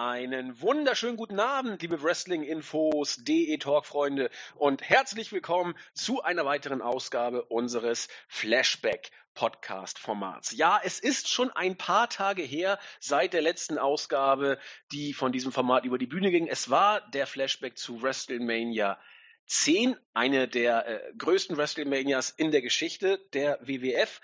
Einen wunderschönen guten Abend, liebe Wrestling-Infos, DE-Talk-Freunde und herzlich willkommen zu einer weiteren Ausgabe unseres Flashback-Podcast-Formats. Ja, es ist schon ein paar Tage her seit der letzten Ausgabe, die von diesem Format über die Bühne ging. Es war der Flashback zu WrestleMania 10, eine der äh, größten WrestleManias in der Geschichte der WWF.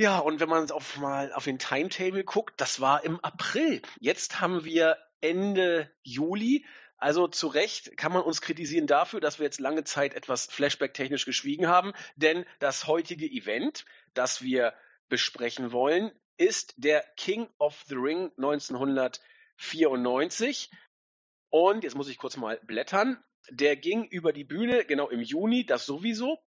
Ja, und wenn man auf mal auf den Timetable guckt, das war im April. Jetzt haben wir Ende Juli. Also zu Recht kann man uns kritisieren dafür, dass wir jetzt lange Zeit etwas Flashback-technisch geschwiegen haben, denn das heutige Event, das wir besprechen wollen, ist der King of the Ring 1994. Und jetzt muss ich kurz mal blättern. Der ging über die Bühne, genau im Juni, das sowieso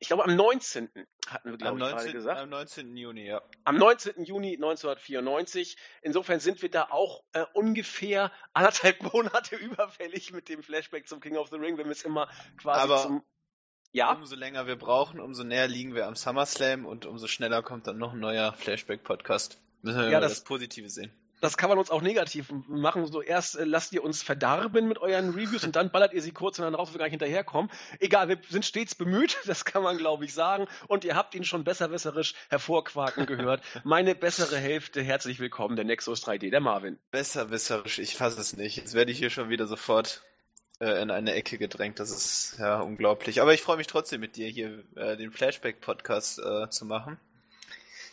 ich glaube am 19. hatten wir, glaube ich, gerade gesagt. Am 19. Juni, ja. Am 19. Juni 1994. Insofern sind wir da auch äh, ungefähr anderthalb Monate überfällig mit dem Flashback zum King of the Ring, wenn wir es immer quasi Aber zum. Ja. Umso länger wir brauchen, umso näher liegen wir am SummerSlam und umso schneller kommt dann noch ein neuer Flashback-Podcast. Müssen wir ja, das, das Positive sehen das kann man uns auch negativ machen. So erst äh, lasst ihr uns verdarben mit euren Reviews und dann ballert ihr sie kurz und dann raus, wir gar nicht hinterherkommen. Egal, wir sind stets bemüht, das kann man glaube ich sagen. Und ihr habt ihn schon besserwisserisch hervorquaken gehört. Meine bessere Hälfte, herzlich willkommen, der Nexus 3D, der Marvin. Besserwisserisch, ich fasse es nicht. Jetzt werde ich hier schon wieder sofort äh, in eine Ecke gedrängt. Das ist ja unglaublich. Aber ich freue mich trotzdem mit dir hier äh, den Flashback-Podcast äh, zu machen.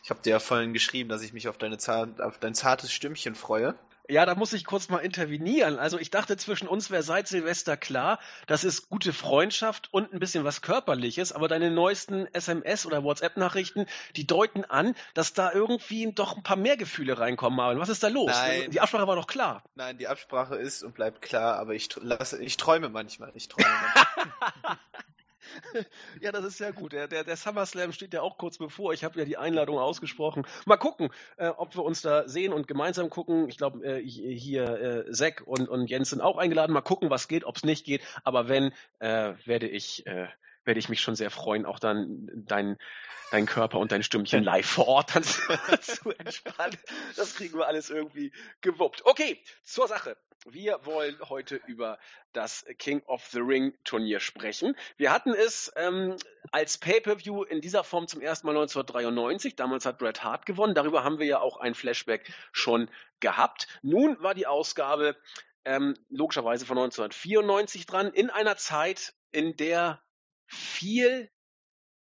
Ich habe dir ja vorhin geschrieben, dass ich mich auf, deine auf dein zartes Stimmchen freue. Ja, da muss ich kurz mal intervenieren. Also ich dachte, zwischen uns wäre seit Silvester klar, das ist gute Freundschaft und ein bisschen was Körperliches, aber deine neuesten SMS- oder WhatsApp-Nachrichten, die deuten an, dass da irgendwie doch ein paar mehr Gefühle reinkommen. Marvin, was ist da los? Nein. Die Absprache war doch klar. Nein, die Absprache ist und bleibt klar, aber ich, lasse, ich träume manchmal. Ich träume manchmal. ja, das ist ja gut. Der, der, der SummerSlam steht ja auch kurz bevor. Ich habe ja die Einladung ausgesprochen. Mal gucken, äh, ob wir uns da sehen und gemeinsam gucken. Ich glaube, äh, hier äh, Zack und, und Jens sind auch eingeladen. Mal gucken, was geht, ob es nicht geht. Aber wenn, äh, werde ich äh, werde ich mich schon sehr freuen, auch dann dein, dein Körper und dein Stimmchen live vor Ort dann zu entspannen. Das kriegen wir alles irgendwie gewuppt. Okay, zur Sache. Wir wollen heute über das King of the Ring Turnier sprechen. Wir hatten es ähm, als Pay-per-View in dieser Form zum ersten Mal 1993. Damals hat Bret Hart gewonnen. Darüber haben wir ja auch ein Flashback schon gehabt. Nun war die Ausgabe ähm, logischerweise von 1994 dran, in einer Zeit, in der viel,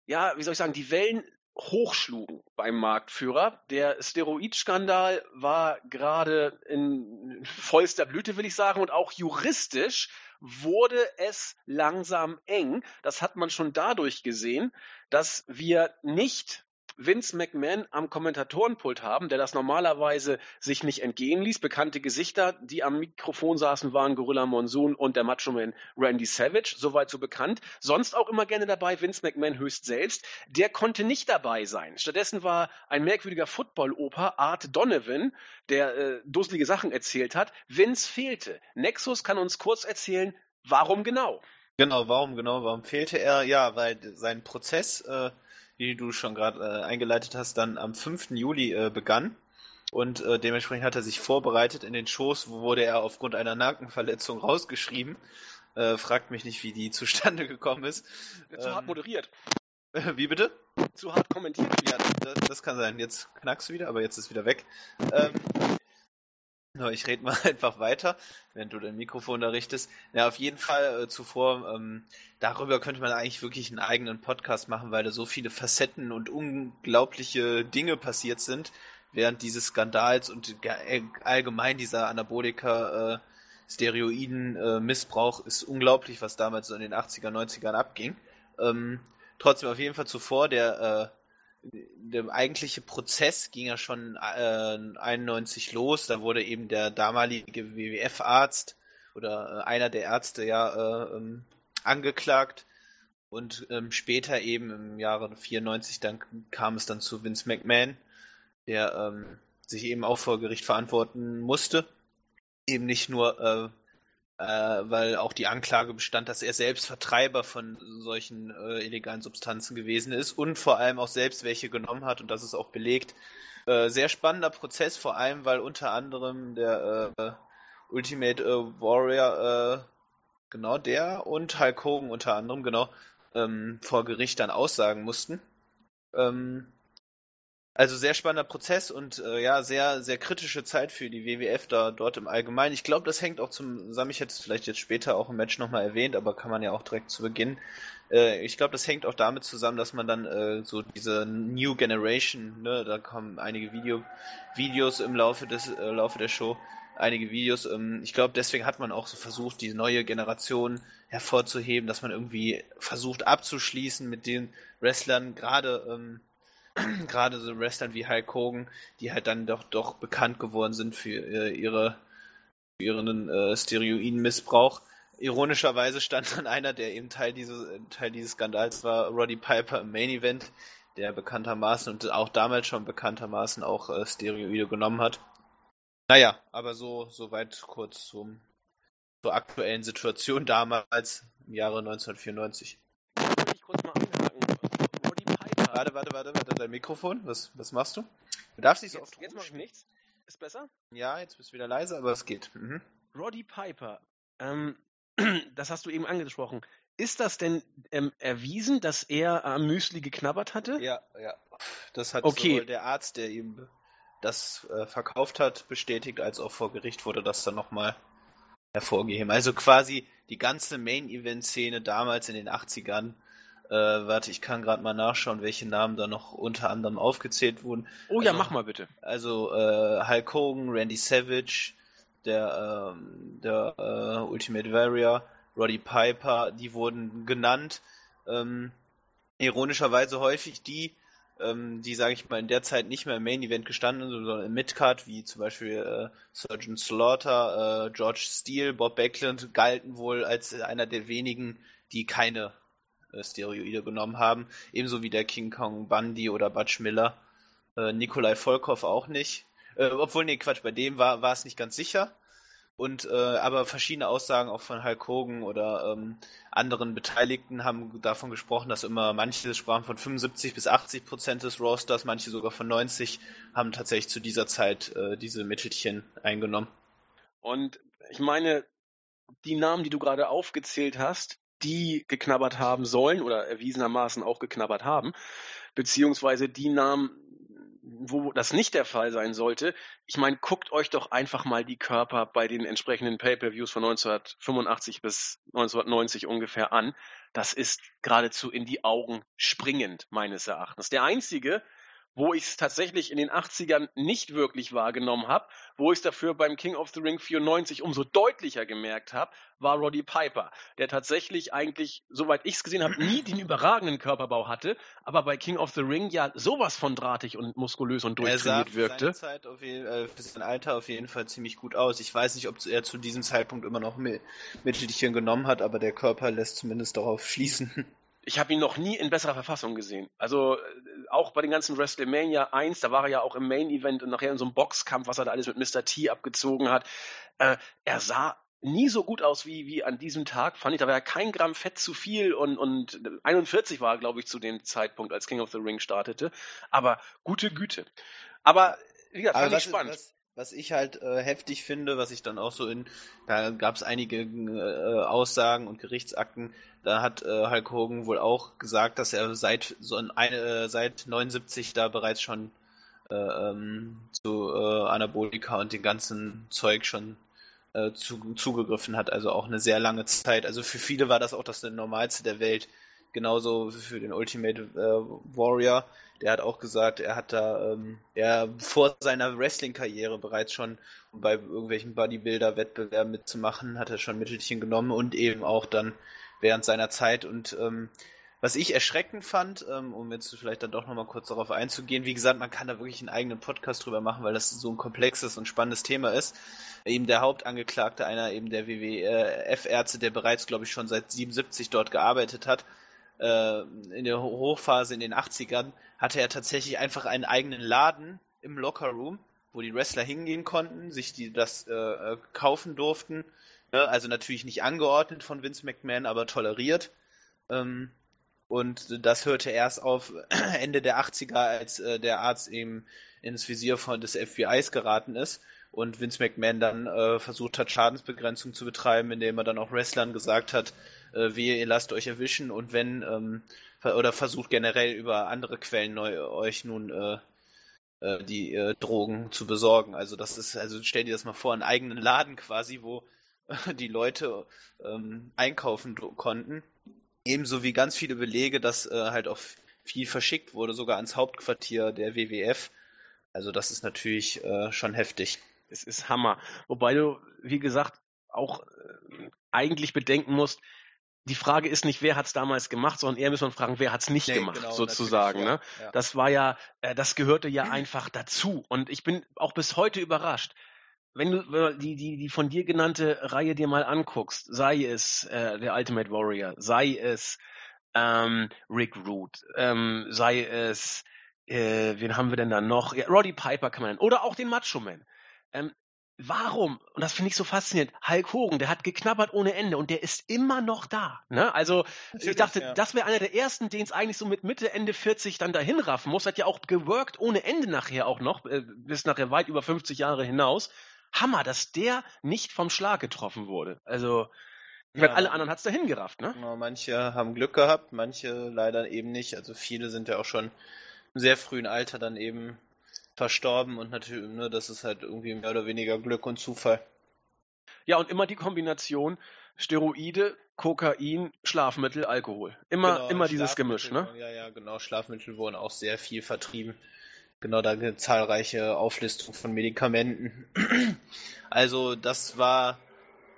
ja, wie soll ich sagen, die Wellen hochschlugen beim Marktführer. Der Steroidskandal war gerade in vollster Blüte, will ich sagen, und auch juristisch wurde es langsam eng. Das hat man schon dadurch gesehen, dass wir nicht Vince McMahon am Kommentatorenpult haben, der das normalerweise sich nicht entgehen ließ. Bekannte Gesichter, die am Mikrofon saßen, waren Gorilla Monsoon und der Macho-Man Randy Savage. Soweit so bekannt. Sonst auch immer gerne dabei Vince McMahon höchst selbst. Der konnte nicht dabei sein. Stattdessen war ein merkwürdiger Football-Oper, Art Donovan, der äh, dusselige Sachen erzählt hat. Vince fehlte. Nexus kann uns kurz erzählen, warum genau? Genau, warum genau? Warum fehlte er? Ja, weil sein Prozess äh, die du schon gerade äh, eingeleitet hast, dann am 5. Juli äh, begann. Und äh, dementsprechend hat er sich vorbereitet. In den Shows wurde er aufgrund einer Nackenverletzung rausgeschrieben. Äh, fragt mich nicht, wie die zustande gekommen ist. Zu ähm, hart moderiert. Wie bitte? Zu hart kommentiert. Ja, das, das, kann sein. Jetzt knackst du wieder, aber jetzt ist wieder weg. Ähm, ich rede mal einfach weiter, wenn du dein Mikrofon da richtest. Ja, auf jeden Fall äh, zuvor, ähm, darüber könnte man eigentlich wirklich einen eigenen Podcast machen, weil da so viele Facetten und unglaubliche Dinge passiert sind während dieses Skandals und äh, allgemein dieser Anabolika äh, Steroiden äh, Missbrauch ist unglaublich, was damals so in den 80er, 90ern abging. Ähm, trotzdem auf jeden Fall zuvor, der äh, der eigentliche Prozess ging ja schon äh, 91 los. Da wurde eben der damalige WWF-Arzt oder äh, einer der Ärzte ja äh, ähm, angeklagt. Und ähm, später eben im Jahre 94 dann kam es dann zu Vince McMahon, der ähm, sich eben auch vor Gericht verantworten musste. Eben nicht nur äh, äh, weil auch die Anklage bestand, dass er selbst Vertreiber von solchen äh, illegalen Substanzen gewesen ist und vor allem auch selbst welche genommen hat und das ist auch belegt. Äh, sehr spannender Prozess, vor allem weil unter anderem der äh, Ultimate äh, Warrior, äh, genau der und Hulk Hogan unter anderem, genau, ähm, vor Gericht dann aussagen mussten. Ähm, also sehr spannender Prozess und äh, ja, sehr, sehr kritische Zeit für die WWF da dort im Allgemeinen. Ich glaube, das hängt auch zusammen, ich hätte es vielleicht jetzt später auch im Match nochmal erwähnt, aber kann man ja auch direkt zu Beginn. Äh, ich glaube, das hängt auch damit zusammen, dass man dann äh, so diese New Generation, ne, da kommen einige Video, Videos im Laufe des äh, Laufe der Show, einige Videos. Ähm, ich glaube, deswegen hat man auch so versucht, die neue Generation hervorzuheben, dass man irgendwie versucht abzuschließen mit den Wrestlern, gerade ähm, gerade so Wrestlern wie Hulk Hogan, die halt dann doch doch bekannt geworden sind für äh, ihre für ihren äh, Steroidenmissbrauch. Ironischerweise stand dann einer, der eben Teil dieses Teil dieses Skandals war, Roddy Piper im Main Event, der bekanntermaßen und auch damals schon bekanntermaßen auch äh, Steroide genommen hat. Naja, aber so so weit kurz zum zur aktuellen Situation damals im Jahre 1994. Ich kurz mal Warte, warte, warte, warte, dein Mikrofon. Was, was machst du? Du darfst nicht so jetzt, oft Jetzt mach ich nichts. Ist besser? Ja, jetzt bist du wieder leise, aber es geht. Mhm. Roddy Piper, ähm, das hast du eben angesprochen. Ist das denn ähm, erwiesen, dass er am Müsli geknabbert hatte? Ja, ja. Das hat okay. sowohl der Arzt, der ihm das äh, verkauft hat, bestätigt, als auch vor Gericht wurde das dann nochmal hervorgeheben. Also quasi die ganze Main-Event-Szene damals in den 80ern äh, warte, ich kann gerade mal nachschauen, welche Namen da noch unter anderem aufgezählt wurden. Oh also, ja, mach mal bitte. Also äh, Hulk Hogan, Randy Savage, der, ähm, der äh, Ultimate Warrior, Roddy Piper, die wurden genannt. Ähm, ironischerweise häufig die, ähm, die, sage ich mal, in der Zeit nicht mehr im Main Event gestanden sind, sondern im Midcard, wie zum Beispiel äh, Surgeon Slaughter, äh, George Steele, Bob Backlund, galten wohl als einer der wenigen, die keine äh, Steroide genommen haben. Ebenso wie der King Kong Bundy oder Butch Miller. Äh, Nikolai Volkov auch nicht. Äh, obwohl, nee, Quatsch, bei dem war, war es nicht ganz sicher. Und äh, aber verschiedene Aussagen auch von Hulk Hogan oder ähm, anderen Beteiligten haben davon gesprochen, dass immer manche sprachen von 75 bis 80 Prozent des Rosters, manche sogar von 90 haben tatsächlich zu dieser Zeit äh, diese Mittelchen eingenommen. Und ich meine, die Namen, die du gerade aufgezählt hast, die geknabbert haben sollen oder erwiesenermaßen auch geknabbert haben, beziehungsweise die Namen, wo das nicht der Fall sein sollte. Ich meine, guckt euch doch einfach mal die Körper bei den entsprechenden Pay-per-Views von 1985 bis 1990 ungefähr an. Das ist geradezu in die Augen springend, meines Erachtens. Der einzige, wo ich es tatsächlich in den 80ern nicht wirklich wahrgenommen habe, wo ich es dafür beim King of the Ring 94 umso deutlicher gemerkt habe, war Roddy Piper, der tatsächlich eigentlich, soweit ich es gesehen habe, nie den überragenden Körperbau hatte, aber bei King of the Ring ja sowas von drahtig und muskulös und durchtrainiert wirkte. Er sah für, Zeit auf jeden, äh, für sein Alter auf jeden Fall ziemlich gut aus. Ich weiß nicht, ob er zu diesem Zeitpunkt immer noch Mittelchen genommen hat, aber der Körper lässt zumindest darauf schließen ich habe ihn noch nie in besserer Verfassung gesehen. Also äh, auch bei den ganzen WrestleMania 1, da war er ja auch im Main Event und nachher in so einem Boxkampf, was er da alles mit Mr. T abgezogen hat. Äh, er sah nie so gut aus wie, wie an diesem Tag, fand ich. Da war ja kein Gramm Fett zu viel und, und 41 war, glaube ich, zu dem Zeitpunkt, als King of the Ring startete. Aber gute Güte. Aber wie gesagt, fand ich spannend. Was, was ich halt äh, heftig finde, was ich dann auch so in, da gab es einige äh, Aussagen und Gerichtsakten, da hat äh, Hulk Hogan wohl auch gesagt, dass er seit so eine, äh, seit 79 da bereits schon äh, ähm, zu äh, Anabolika und dem ganzen Zeug schon zu, zugegriffen hat, also auch eine sehr lange Zeit. Also für viele war das auch das Normalste der Welt. Genauso für den Ultimate äh, Warrior. Der hat auch gesagt, er hat da, ähm, er vor seiner Wrestling-Karriere bereits schon, bei irgendwelchen Bodybuilder-Wettbewerben mitzumachen, hat er schon Mittelchen genommen und eben auch dann während seiner Zeit. Und ähm, was ich erschreckend fand, ähm, um jetzt vielleicht dann doch nochmal kurz darauf einzugehen, wie gesagt, man kann da wirklich einen eigenen Podcast drüber machen, weil das so ein komplexes und spannendes Thema ist. Eben der Hauptangeklagte, einer eben der WWF-Ärzte, der bereits, glaube ich, schon seit 77 dort gearbeitet hat, äh, in der Hochphase in den 80ern, hatte er tatsächlich einfach einen eigenen Laden im Lockerroom, wo die Wrestler hingehen konnten, sich die das äh, äh kaufen durften Ne? Also natürlich nicht angeordnet von Vince McMahon, aber toleriert. Ähm, Und das hörte erst auf Ende der 80er, als äh, der Arzt eben ins Visier von des FBIs geraten ist und Vince McMahon dann äh, versucht hat, Schadensbegrenzung zu betreiben, indem er dann auch Wrestlern gesagt hat, äh, wie ihr lasst euch erwischen und wenn ähm, oder versucht generell über andere Quellen neu, euch nun äh, äh, die äh, Drogen zu besorgen. Also das ist, also stell dir das mal vor, einen eigenen Laden quasi, wo die Leute ähm, einkaufen konnten. Ebenso wie ganz viele Belege, dass äh, halt auch viel verschickt wurde, sogar ans Hauptquartier der WWF. Also das ist natürlich äh, schon heftig. Es ist Hammer. Wobei du, wie gesagt, auch äh, eigentlich bedenken musst, die Frage ist nicht, wer hat es damals gemacht, sondern eher muss man fragen, wer hat es nicht nee, gemacht, genau, sozusagen. Ne? Ja. Das war ja, äh, das gehörte ja einfach dazu. Und ich bin auch bis heute überrascht. Wenn du die, die, die von dir genannte Reihe dir mal anguckst, sei es äh, der Ultimate Warrior, sei es ähm, Rick Root, ähm, sei es, äh, wen haben wir denn da noch? Ja, Roddy Piper kann man nennen. Oder auch den Macho Man. Ähm, warum, und das finde ich so faszinierend, Hulk Hogan, der hat geknabbert ohne Ende und der ist immer noch da. Ne? Also Natürlich, ich dachte, ja. das wäre einer der ersten, den es eigentlich so mit Mitte, Ende 40 dann dahin raffen muss. Hat ja auch geworkt ohne Ende nachher auch noch, äh, bis nachher weit über 50 Jahre hinaus. Hammer, dass der nicht vom Schlag getroffen wurde. Also ich ja. meine, alle anderen hat es dahin gerafft, ne? Genau, manche haben Glück gehabt, manche leider eben nicht. Also viele sind ja auch schon im sehr frühen Alter dann eben verstorben und natürlich, ne, das ist halt irgendwie mehr oder weniger Glück und Zufall. Ja, und immer die Kombination Steroide, Kokain, Schlafmittel, Alkohol. Immer, genau, immer dieses Gemisch, ne? Ja, ja, genau. Schlafmittel wurden auch sehr viel vertrieben. Genau, da gibt es zahlreiche Auflistungen von Medikamenten. also, das war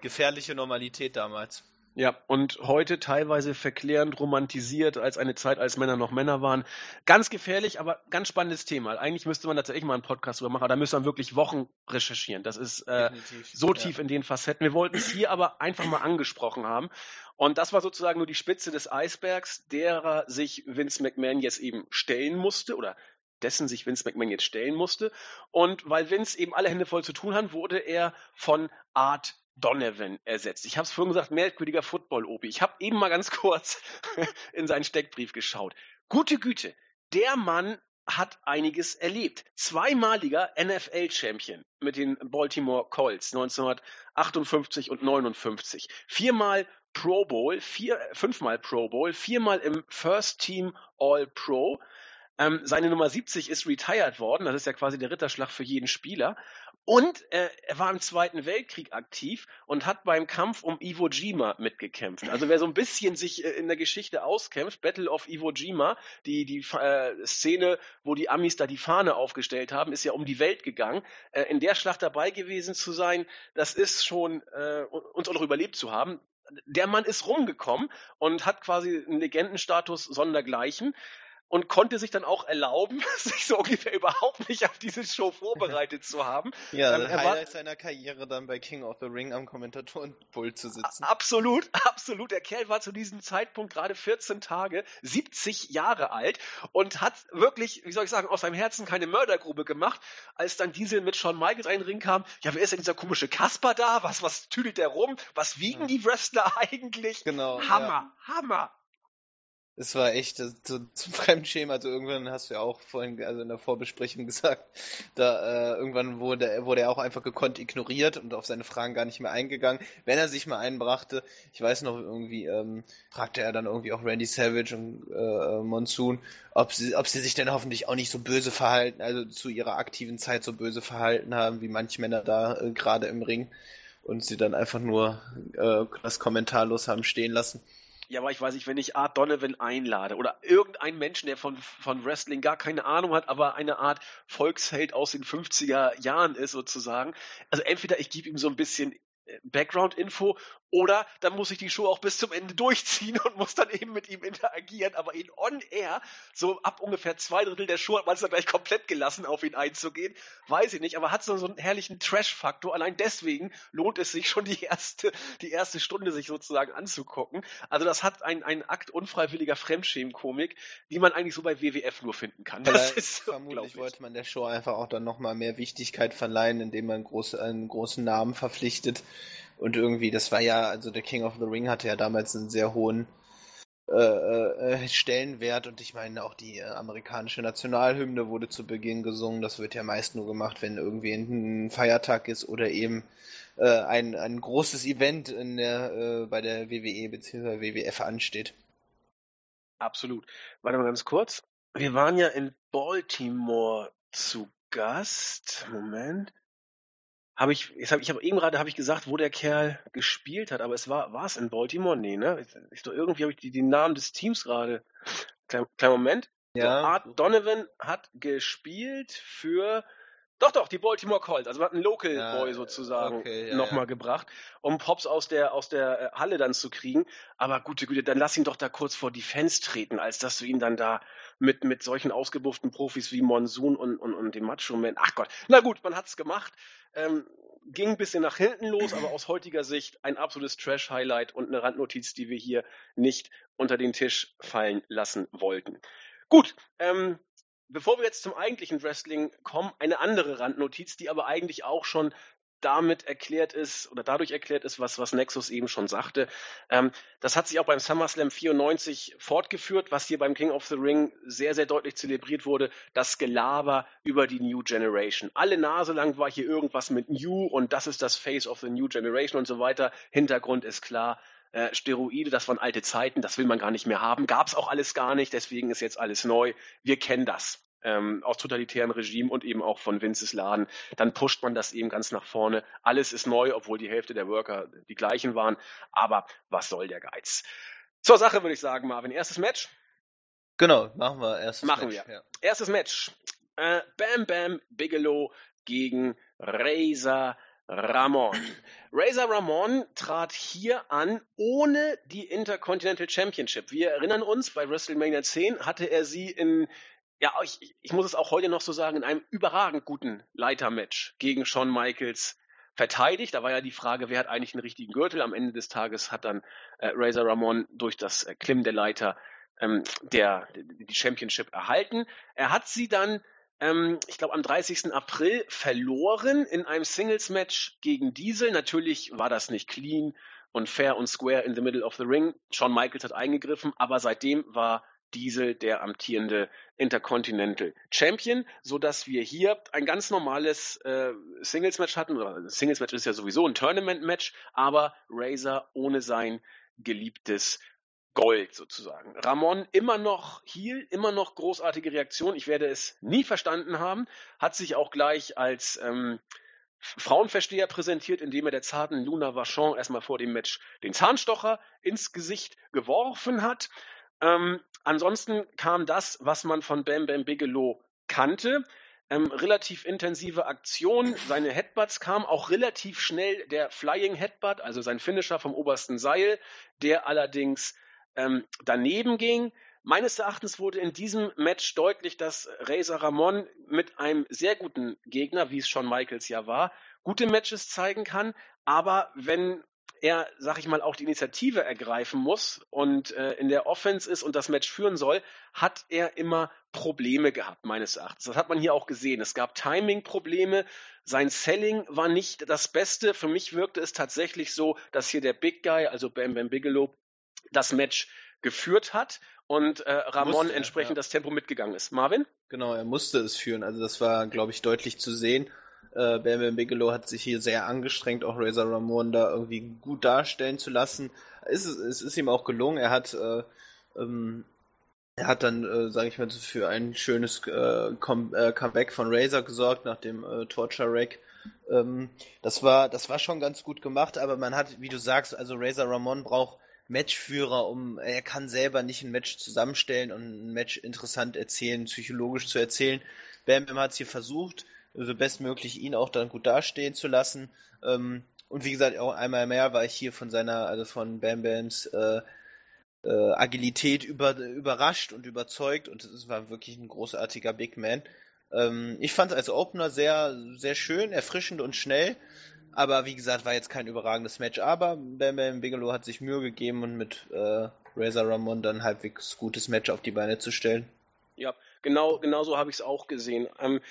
gefährliche Normalität damals. Ja, und heute teilweise verklärend romantisiert als eine Zeit, als Männer noch Männer waren. Ganz gefährlich, aber ganz spannendes Thema. Eigentlich müsste man tatsächlich mal einen Podcast drüber machen, aber da müsste man wirklich Wochen recherchieren. Das ist äh, so tief ja. in den Facetten. Wir wollten es hier aber einfach mal angesprochen haben. Und das war sozusagen nur die Spitze des Eisbergs, derer sich Vince McMahon jetzt eben stellen musste oder dessen sich Vince McMahon jetzt stellen musste. Und weil Vince eben alle Hände voll zu tun hat, wurde er von Art Donovan ersetzt. Ich habe es vorhin gesagt, merkwürdiger Football-Obi. Ich habe eben mal ganz kurz in seinen Steckbrief geschaut. Gute Güte, der Mann hat einiges erlebt. Zweimaliger NFL-Champion mit den Baltimore Colts 1958 und 59. Viermal Pro Bowl, vier, fünfmal Pro Bowl, viermal im First Team All Pro. Ähm, seine Nummer 70 ist retired worden. Das ist ja quasi der Ritterschlag für jeden Spieler. Und äh, er war im Zweiten Weltkrieg aktiv und hat beim Kampf um Iwo Jima mitgekämpft. Also wer so ein bisschen sich äh, in der Geschichte auskämpft, Battle of Iwo Jima, die, die äh, Szene, wo die Amis da die Fahne aufgestellt haben, ist ja um die Welt gegangen. Äh, in der Schlacht dabei gewesen zu sein, das ist schon, äh, uns auch noch überlebt zu haben der Mann ist rumgekommen und hat quasi einen Legendenstatus sondergleichen und konnte sich dann auch erlauben, sich so ungefähr überhaupt nicht auf diese Show vorbereitet zu haben. Ja, ähm, er Highlight war, seiner Karriere dann bei King of the Ring am Kommentatorenpult zu sitzen. Absolut, absolut. Der Kerl war zu diesem Zeitpunkt gerade 14 Tage, 70 Jahre alt und hat wirklich, wie soll ich sagen, aus seinem Herzen keine Mördergrube gemacht, als dann Diesel mit Shawn Michaels einen Ring kam. Ja, wer ist denn dieser komische Kasper da? Was, was tüdelt der rum? Was wiegen ja. die Wrestler eigentlich? Genau. Hammer, ja. Hammer. Es war echt so, zum Fremdschämen. Also irgendwann hast du ja auch vorhin, also in der Vorbesprechung gesagt, da äh, irgendwann wurde, wurde er auch einfach gekonnt ignoriert und auf seine Fragen gar nicht mehr eingegangen. Wenn er sich mal einbrachte, ich weiß noch irgendwie, ähm, fragte er dann irgendwie auch Randy Savage und äh, Monsoon, ob sie, ob sie sich denn hoffentlich auch nicht so böse verhalten, also zu ihrer aktiven Zeit so böse verhalten haben, wie manche Männer da äh, gerade im Ring und sie dann einfach nur äh, das kommentarlos haben stehen lassen. Ja, aber ich weiß nicht, wenn ich Art Donovan einlade oder irgendein Menschen, der von, von Wrestling gar keine Ahnung hat, aber eine Art Volksheld aus den 50er Jahren ist sozusagen. Also entweder ich gebe ihm so ein bisschen äh, Background-Info oder dann muss ich die Show auch bis zum Ende durchziehen und muss dann eben mit ihm interagieren. Aber ihn on air, so ab ungefähr zwei Drittel der Show hat man es dann gleich komplett gelassen, auf ihn einzugehen. Weiß ich nicht, aber hat so, so einen herrlichen Trash-Faktor. Allein deswegen lohnt es sich schon die erste, die erste Stunde sich sozusagen anzugucken. Also das hat einen, einen Akt unfreiwilliger Fremdschämen-Komik, die man eigentlich so bei WWF nur finden kann. Das ist vermutlich wollte man der Show einfach auch dann nochmal mehr Wichtigkeit verleihen, indem man groß, einen großen Namen verpflichtet und irgendwie, das war ja, also der King of the Ring hatte ja damals einen sehr hohen äh, äh, Stellenwert und ich meine auch die äh, amerikanische Nationalhymne wurde zu Beginn gesungen. Das wird ja meist nur gemacht, wenn irgendwie ein Feiertag ist oder eben äh, ein, ein großes Event in der, äh, bei der WWE bzw. WWF ansteht. Absolut. Warte mal ganz kurz. Wir waren ja in Baltimore zu Gast. Moment habe ich, jetzt hab, ich habe eben gerade habe ich gesagt, wo der Kerl gespielt hat, aber es war, war es in Baltimore? Nee, ne? Ich, doch, irgendwie habe ich die, die Namen des Teams gerade. Kleiner, kleiner Moment. Ja. So, Art Donovan hat gespielt für doch, doch, die Baltimore Colts. Also man hat einen Local ja, Boy sozusagen okay, ja, nochmal ja. gebracht, um Pops aus der, aus der äh, Halle dann zu kriegen. Aber gute Güte, dann lass ihn doch da kurz vor die Fans treten, als dass du ihn dann da mit, mit solchen ausgebufften Profis wie Monsoon und, und, und dem Macho Man. Ach Gott. Na gut, man hat's gemacht. Ähm, ging ein bisschen nach hinten los, aber aus heutiger Sicht ein absolutes Trash-Highlight und eine Randnotiz, die wir hier nicht unter den Tisch fallen lassen wollten. Gut, ähm, Bevor wir jetzt zum eigentlichen Wrestling kommen, eine andere Randnotiz, die aber eigentlich auch schon damit erklärt ist oder dadurch erklärt ist, was, was Nexus eben schon sagte. Ähm, das hat sich auch beim SummerSlam 94 fortgeführt, was hier beim King of the Ring sehr, sehr deutlich zelebriert wurde, das Gelaber über die New Generation. Alle Nase lang war hier irgendwas mit New und das ist das Face of the New Generation und so weiter. Hintergrund ist klar, äh, Steroide, das waren alte Zeiten, das will man gar nicht mehr haben. Gab es auch alles gar nicht, deswegen ist jetzt alles neu. Wir kennen das. Ähm, aus totalitären Regimen und eben auch von Vinces Laden, dann pusht man das eben ganz nach vorne. Alles ist neu, obwohl die Hälfte der Worker die gleichen waren. Aber was soll der Geiz? Zur Sache würde ich sagen, Marvin. Erstes Match? Genau, machen wir erstes machen Match. Machen wir. Ja. Erstes Match. Äh, Bam Bam Bigelow gegen Razor Ramon. Razor Ramon trat hier an ohne die Intercontinental Championship. Wir erinnern uns, bei WrestleMania 10 hatte er sie in, ja, ich, ich muss es auch heute noch so sagen, in einem überragend guten Leitermatch gegen Shawn Michaels verteidigt. Da war ja die Frage, wer hat eigentlich einen richtigen Gürtel. Am Ende des Tages hat dann äh, Razor Ramon durch das äh, Klimmen der Leiter ähm, der, die Championship erhalten. Er hat sie dann ähm, ich glaube, am 30. April verloren in einem Singles-Match gegen Diesel. Natürlich war das nicht clean und fair und square in the middle of the ring. Shawn Michaels hat eingegriffen, aber seitdem war Diesel der amtierende Intercontinental Champion, so dass wir hier ein ganz normales äh, Singles Match hatten. Singles Match ist ja sowieso ein Tournament Match, aber Razor ohne sein geliebtes Gold sozusagen. Ramon immer noch hier, immer noch großartige Reaktion. Ich werde es nie verstanden haben. Hat sich auch gleich als ähm, Frauenversteher präsentiert, indem er der zarten Luna Vachon erstmal vor dem Match den Zahnstocher ins Gesicht geworfen hat. Ähm, ansonsten kam das, was man von Bam Bam Bigelow kannte. Ähm, relativ intensive Aktion. Seine Headbutts kamen auch relativ schnell der Flying Headbutt, also sein Finisher vom obersten Seil, der allerdings ähm, daneben ging. Meines Erachtens wurde in diesem Match deutlich, dass Razor Ramon mit einem sehr guten Gegner, wie es schon Michaels ja war, gute Matches zeigen kann. Aber wenn er, sag ich mal, auch die Initiative ergreifen muss und äh, in der Offense ist und das Match führen soll, hat er immer Probleme gehabt, meines Erachtens. Das hat man hier auch gesehen. Es gab Timing-Probleme. Sein Selling war nicht das Beste. Für mich wirkte es tatsächlich so, dass hier der Big Guy, also Bam Bam Bigelow, das Match geführt hat und äh, Ramon musste, entsprechend ja. das Tempo mitgegangen ist. Marvin? Genau, er musste es führen. Also das war, glaube ich, deutlich zu sehen. Äh, Bam Bigelow hat sich hier sehr angestrengt, auch Razor Ramon da irgendwie gut darstellen zu lassen. Es ist, es ist ihm auch gelungen. Er hat, äh, ähm, er hat dann, äh, sage ich mal, für ein schönes äh, äh, Comeback von Razor gesorgt nach dem äh, Torture Rack. Ähm, das war, das war schon ganz gut gemacht, aber man hat, wie du sagst, also Razor Ramon braucht Matchführer, um er kann selber nicht ein Match zusammenstellen und ein Match interessant erzählen, psychologisch zu erzählen. Bam Bam hat es hier versucht, so bestmöglich ihn auch dann gut dastehen zu lassen. Ähm, und wie gesagt, auch einmal mehr war ich hier von seiner, also von Bam Bams äh, äh, Agilität über, überrascht und überzeugt und es war wirklich ein großartiger Big Man. Ähm, ich fand es als Opener sehr, sehr schön, erfrischend und schnell. Aber wie gesagt, war jetzt kein überragendes Match. Aber Bam Bam Bigelow hat sich Mühe gegeben und mit äh, Razor Ramon dann halbwegs gutes Match auf die Beine zu stellen. Ja, genau, genau so habe ich es auch gesehen. Ähm,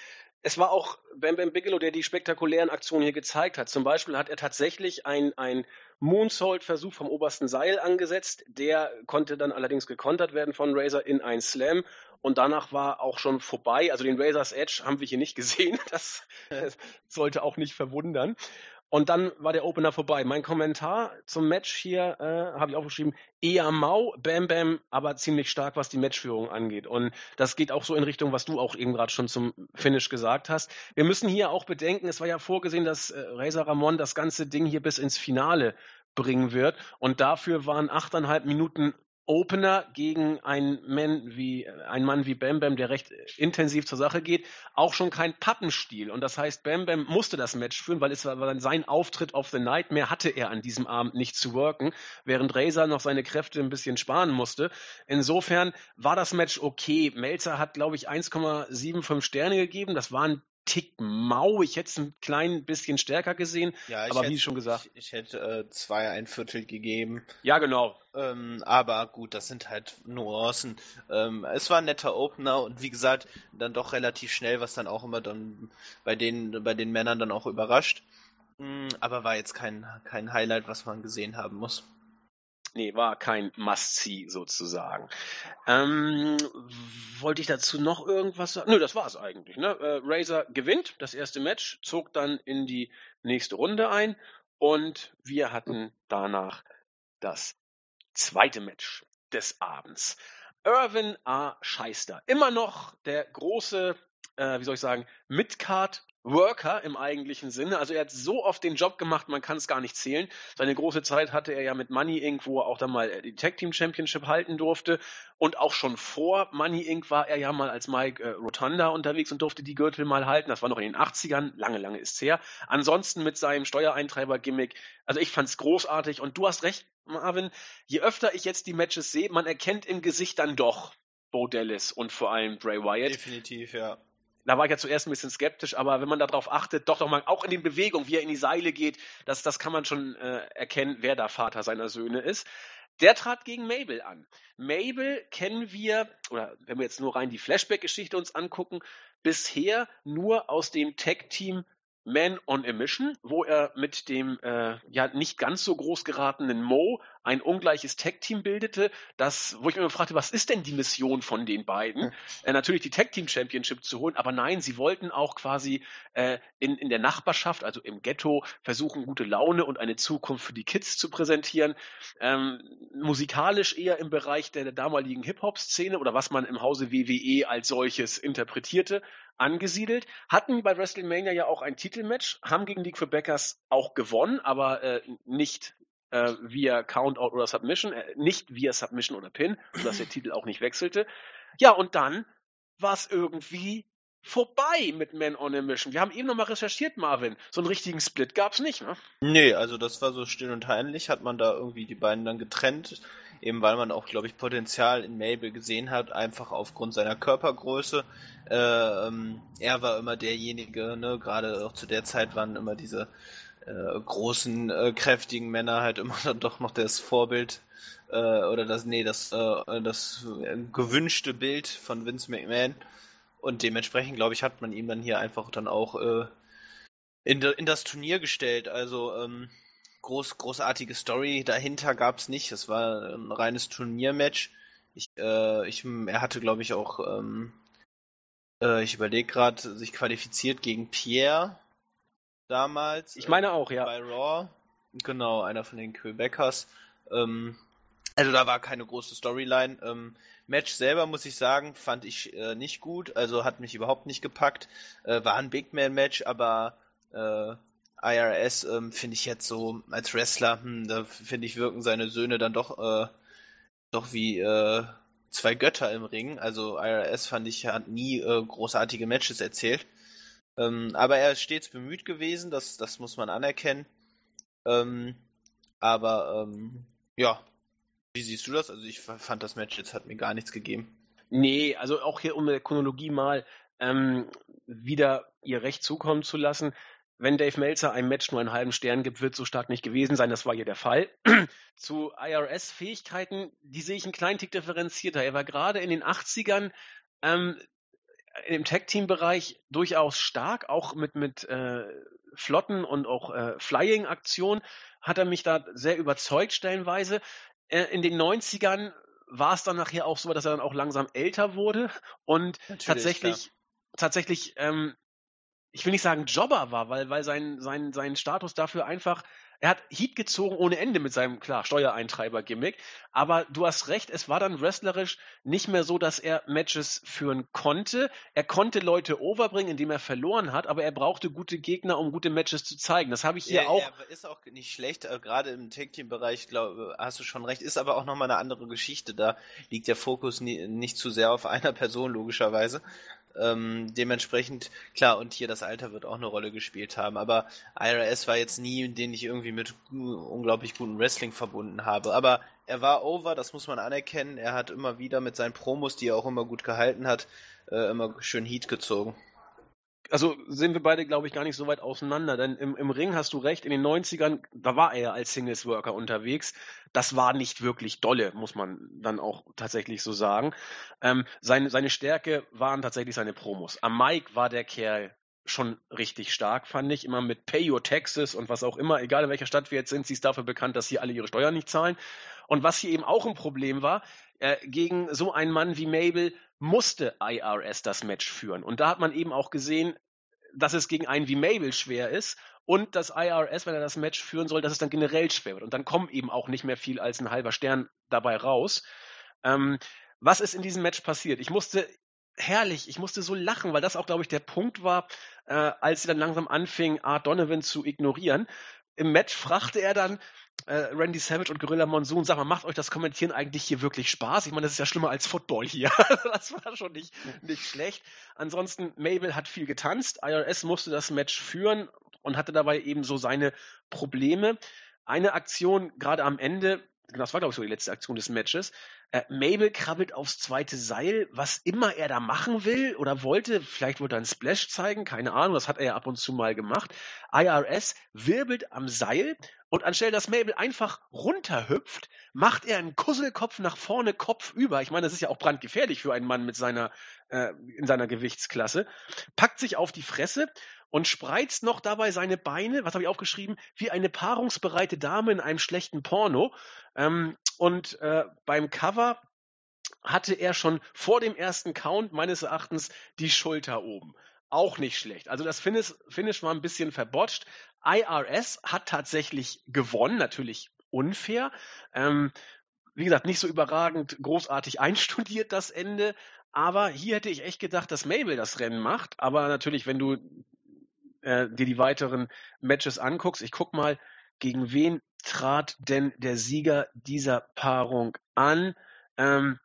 es war auch Bam Bam Bigelow, der die spektakulären Aktionen hier gezeigt hat. Zum Beispiel hat er tatsächlich ein, ein Moonsault-Versuch vom obersten Seil angesetzt. Der konnte dann allerdings gekontert werden von Razor in ein Slam. Und danach war auch schon vorbei. Also den Razor's Edge haben wir hier nicht gesehen. Das, das sollte auch nicht verwundern. Und dann war der Opener vorbei. Mein Kommentar zum Match hier äh, habe ich aufgeschrieben, eher mau, Bam Bam, aber ziemlich stark, was die Matchführung angeht. Und das geht auch so in Richtung, was du auch eben gerade schon zum Finish gesagt hast. Wir müssen hier auch bedenken, es war ja vorgesehen, dass äh, Razor Ramon das ganze Ding hier bis ins Finale bringen wird. Und dafür waren achteinhalb Minuten Opener gegen einen Mann wie, einen Mann wie Bam Bam, der recht intensiv zur Sache geht, auch schon kein Pappenstiel. Und das heißt, Bam Bam musste das Match führen, weil es war sein Auftritt of the Night. Mehr hatte er an diesem Abend nicht zu worken, während Razor noch seine Kräfte ein bisschen sparen musste. Insofern war das Match okay. Melzer hat, glaube ich, 1,75 Sterne gegeben. Das waren Tick mau. Ich hätte es ein klein bisschen stärker gesehen. Ja, aber hätte, wie schon gesagt. Ich, ich hätte äh, zwei, ein Viertel gegeben. Ja, genau. Ähm, aber gut, das sind halt Nuancen. Ähm, es war ein netter Opener und wie gesagt, dann doch relativ schnell, was dann auch immer dann bei den, bei den Männern dann auch überrascht. Mhm, aber war jetzt kein, kein Highlight, was man gesehen haben muss. Nee, war kein Must-See sozusagen. Ähm, wollte ich dazu noch irgendwas sagen? Nö, das war's eigentlich. Ne? Äh, Razor gewinnt das erste Match, zog dann in die nächste Runde ein und wir hatten danach das zweite Match des Abends. Irvin A. Scheister. Immer noch der große, äh, wie soll ich sagen, Midcard Worker im eigentlichen Sinne. Also er hat so oft den Job gemacht, man kann es gar nicht zählen. Seine große Zeit hatte er ja mit Money Inc., wo er auch dann mal äh, die Tag Team Championship halten durfte. Und auch schon vor Money Inc. war er ja mal als Mike äh, Rotunda unterwegs und durfte die Gürtel mal halten. Das war noch in den 80ern, lange, lange ist's her. Ansonsten mit seinem Steuereintreiber-Gimmick. Also ich fand's großartig und du hast recht, Marvin. Je öfter ich jetzt die Matches sehe, man erkennt im Gesicht dann doch Bo Dallas und vor allem Bray Wyatt. Definitiv, ja da war ich ja zuerst ein bisschen skeptisch, aber wenn man darauf achtet, doch doch mal auch in den Bewegungen, wie er in die Seile geht, das, das kann man schon äh, erkennen, wer da Vater seiner Söhne ist. Der trat gegen Mabel an. Mabel kennen wir, oder wenn wir jetzt nur rein die Flashback-Geschichte uns angucken, bisher nur aus dem Tag-Team man on a Mission, wo er mit dem äh, ja nicht ganz so groß geratenen Mo ein ungleiches Tag-Team bildete, das, wo ich mir fragte, was ist denn die Mission von den beiden? Äh, natürlich die Tag-Team Championship zu holen, aber nein, sie wollten auch quasi äh, in, in der Nachbarschaft, also im Ghetto, versuchen, gute Laune und eine Zukunft für die Kids zu präsentieren. Ähm, musikalisch eher im Bereich der, der damaligen Hip-Hop-Szene oder was man im Hause WWE als solches interpretierte, angesiedelt, hatten bei WrestleMania ja auch ein Titelmatch, haben gegen die Quebecers auch gewonnen, aber äh, nicht äh, via Countout oder Submission, äh, nicht via Submission oder Pin, sodass der Titel auch nicht wechselte. Ja, und dann war es irgendwie vorbei mit Man on a Mission. Wir haben eben nochmal recherchiert, Marvin. So einen richtigen Split gab's nicht, ne? Nee, also das war so still und heimlich, hat man da irgendwie die beiden dann getrennt, eben weil man auch, glaube ich, Potenzial in Mabel gesehen hat, einfach aufgrund seiner Körpergröße. Äh, ähm, er war immer derjenige, ne, gerade auch zu der Zeit waren immer diese äh, großen, äh, kräftigen Männer halt immer dann doch noch das Vorbild äh, oder das, nee, das, äh, das gewünschte Bild von Vince McMahon. Und dementsprechend, glaube ich, hat man ihn dann hier einfach dann auch äh, in, in das Turnier gestellt. Also ähm, groß, großartige Story dahinter gab es nicht. Es war ein reines Turniermatch. Ich, äh, ich, er hatte, glaube ich, auch, ähm, äh, ich überlege gerade, sich qualifiziert gegen Pierre damals. Ich meine auch, ja. Bei Raw. Genau, einer von den Quebecers. Ähm, also da war keine große Storyline. Ähm, Match selber, muss ich sagen, fand ich äh, nicht gut. Also hat mich überhaupt nicht gepackt. Äh, war ein Big Man-Match, aber äh, IRS ähm, finde ich jetzt so als Wrestler, hm, da finde ich, wirken seine Söhne dann doch, äh, doch wie äh, zwei Götter im Ring. Also IRS fand ich, hat nie äh, großartige Matches erzählt. Ähm, aber er ist stets bemüht gewesen, das, das muss man anerkennen. Ähm, aber ähm, ja, wie siehst du das? Also ich fand das Match jetzt hat mir gar nichts gegeben. Nee, also auch hier um der Chronologie mal ähm, wieder ihr Recht zukommen zu lassen. Wenn Dave Meltzer einem Match nur einen halben Stern gibt, wird so stark nicht gewesen sein. Das war hier der Fall. zu IRS-Fähigkeiten, die sehe ich einen kleinen Tick differenzierter. Er war gerade in den 80ern ähm, im Tag-Team-Bereich durchaus stark, auch mit, mit äh, Flotten und auch äh, Flying-Aktionen hat er mich da sehr überzeugt stellenweise. Äh, in den 90ern war es dann nachher auch so, dass er dann auch langsam älter wurde und Natürlich, tatsächlich, klar. tatsächlich, ähm, ich will nicht sagen Jobber war, weil, weil sein, sein, sein Status dafür einfach er hat Heat gezogen ohne Ende mit seinem, klar, Steuereintreiber-Gimmick. Aber du hast recht, es war dann wrestlerisch nicht mehr so, dass er Matches führen konnte. Er konnte Leute overbringen, indem er verloren hat, aber er brauchte gute Gegner, um gute Matches zu zeigen. Das habe ich hier ja, auch. Ja, ist auch nicht schlecht, äh, gerade im Tag-Team-Bereich, glaube hast du schon recht, ist aber auch nochmal eine andere Geschichte. Da liegt der Fokus nie, nicht zu sehr auf einer Person, logischerweise. Ähm, dementsprechend, klar, und hier das Alter wird auch eine Rolle gespielt haben. Aber IRS war jetzt nie, den ich irgendwie mit unglaublich gutem Wrestling verbunden habe. Aber er war over, das muss man anerkennen. Er hat immer wieder mit seinen Promos, die er auch immer gut gehalten hat, äh, immer schön Heat gezogen also sind wir beide, glaube ich, gar nicht so weit auseinander, denn im, im Ring hast du recht, in den 90ern, da war er ja als Singles Worker unterwegs. Das war nicht wirklich dolle, muss man dann auch tatsächlich so sagen. Ähm, seine, seine Stärke waren tatsächlich seine Promos. Am Mike war der Kerl schon richtig stark, fand ich. Immer mit Pay Your Taxes und was auch immer, egal in welcher Stadt wir jetzt sind, sie ist dafür bekannt, dass hier alle ihre Steuern nicht zahlen. Und was hier eben auch ein Problem war, äh, gegen so einen Mann wie Mabel musste IRS das Match führen. Und da hat man eben auch gesehen, dass es gegen einen wie Mabel schwer ist und das IRS, wenn er das Match führen soll, dass es dann generell schwer wird. Und dann kommt eben auch nicht mehr viel als ein halber Stern dabei raus. Ähm, was ist in diesem Match passiert? Ich musste herrlich, ich musste so lachen, weil das auch, glaube ich, der Punkt war, äh, als sie dann langsam anfing, Art Donovan zu ignorieren. Im Match fragte er dann, äh, Randy Savage und Gorilla Monsoon, sag mal, macht euch das Kommentieren eigentlich hier wirklich Spaß? Ich meine, das ist ja schlimmer als Football hier. das war schon nicht, nicht schlecht. Ansonsten, Mabel hat viel getanzt. IRS musste das Match führen und hatte dabei eben so seine Probleme. Eine Aktion gerade am Ende, das war glaube ich so die letzte Aktion des Matches, äh, Mabel krabbelt aufs zweite Seil, was immer er da machen will oder wollte. Vielleicht wollte er einen Splash zeigen, keine Ahnung, das hat er ja ab und zu mal gemacht. IRS wirbelt am Seil und anstelle, dass Mabel einfach runterhüpft, macht er einen Kusselkopf nach vorne, Kopf über. Ich meine, das ist ja auch brandgefährlich für einen Mann mit seiner, äh, in seiner Gewichtsklasse. Packt sich auf die Fresse und spreizt noch dabei seine Beine, was habe ich aufgeschrieben, wie eine paarungsbereite Dame in einem schlechten Porno. Ähm, und äh, beim Cover hatte er schon vor dem ersten Count meines Erachtens die Schulter oben. Auch nicht schlecht. Also das Finish, Finish war ein bisschen verbotscht. IRS hat tatsächlich gewonnen, natürlich unfair. Ähm, wie gesagt, nicht so überragend großartig einstudiert das Ende. Aber hier hätte ich echt gedacht, dass Mabel das Rennen macht. Aber natürlich, wenn du äh, dir die weiteren Matches anguckst, ich guck mal, gegen wen trat denn der Sieger dieser Paarung an? Ähm,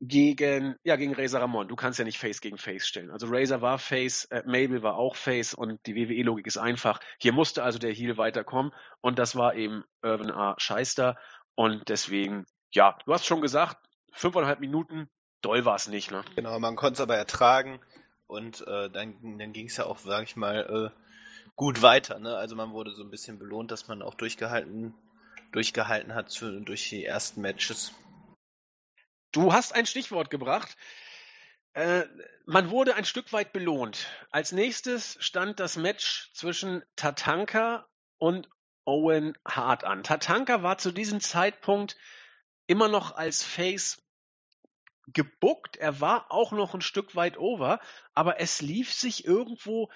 gegen, ja, gegen Razor Ramon. Du kannst ja nicht Face gegen Face stellen. Also Razor war Face, äh, Mabel war auch Face und die WWE-Logik ist einfach. Hier musste also der Heel weiterkommen und das war eben Irvin A. Scheister und deswegen, ja, du hast schon gesagt, fünfeinhalb Minuten, doll war es nicht, ne? Genau, man konnte es aber ertragen und äh, dann, dann ging es ja auch, sag ich mal, äh, gut weiter. Ne? Also man wurde so ein bisschen belohnt, dass man auch durchgehalten, durchgehalten hat zu, durch die ersten Matches. Du hast ein Stichwort gebracht. Äh, man wurde ein Stück weit belohnt. Als nächstes stand das Match zwischen Tatanka und Owen Hart an. Tatanka war zu diesem Zeitpunkt immer noch als Face gebuckt. Er war auch noch ein Stück weit over, aber es lief sich irgendwo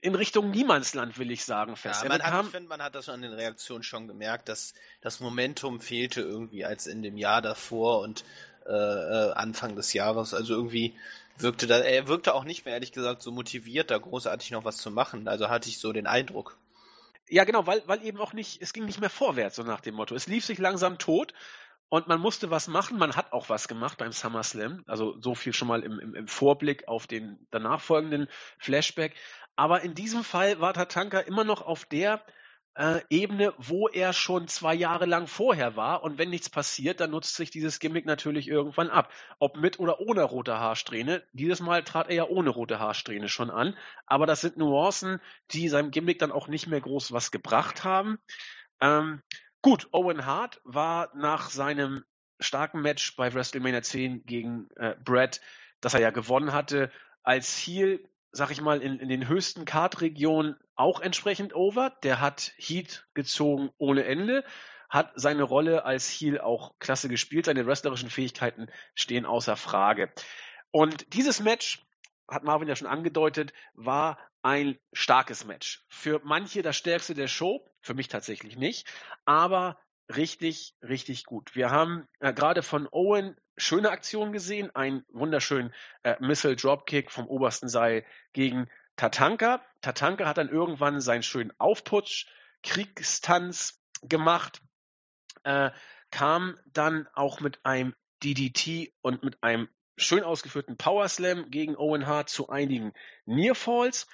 in Richtung Niemandsland, will ich sagen, fest. Ja, man, hat, ich finde, man hat das an den Reaktionen schon gemerkt, dass das Momentum fehlte irgendwie als in dem Jahr davor und äh, äh, Anfang des Jahres. Also irgendwie wirkte da, er wirkte auch nicht mehr, ehrlich gesagt, so motiviert, da großartig noch was zu machen. Also hatte ich so den Eindruck. Ja, genau, weil, weil eben auch nicht, es ging nicht mehr vorwärts, so nach dem Motto. Es lief sich langsam tot und man musste was machen. Man hat auch was gemacht beim SummerSlam. Also so viel schon mal im, im, im Vorblick auf den danach folgenden Flashback. Aber in diesem Fall war Tatanka immer noch auf der äh, Ebene, wo er schon zwei Jahre lang vorher war. Und wenn nichts passiert, dann nutzt sich dieses Gimmick natürlich irgendwann ab. Ob mit oder ohne rote Haarsträhne. Dieses Mal trat er ja ohne rote Haarsträhne schon an. Aber das sind Nuancen, die seinem Gimmick dann auch nicht mehr groß was gebracht haben. Ähm, gut, Owen Hart war nach seinem starken Match bei WrestleMania 10 gegen äh, Brad, das er ja gewonnen hatte, als Heel, sag ich mal, in, in den höchsten Kartregionen auch entsprechend over. Der hat Heat gezogen ohne Ende, hat seine Rolle als Heel auch klasse gespielt. Seine wrestlerischen Fähigkeiten stehen außer Frage. Und dieses Match, hat Marvin ja schon angedeutet, war ein starkes Match. Für manche das stärkste der Show, für mich tatsächlich nicht, aber richtig, richtig gut. Wir haben äh, gerade von Owen schöne Aktionen gesehen, einen wunderschönen äh, Missile Dropkick vom obersten Seil gegen Tatanka. Tatanka hat dann irgendwann seinen schönen Aufputsch, Kriegstanz gemacht, äh, kam dann auch mit einem DDT und mit einem schön ausgeführten Power Slam gegen Owen Hart zu einigen Nearfalls.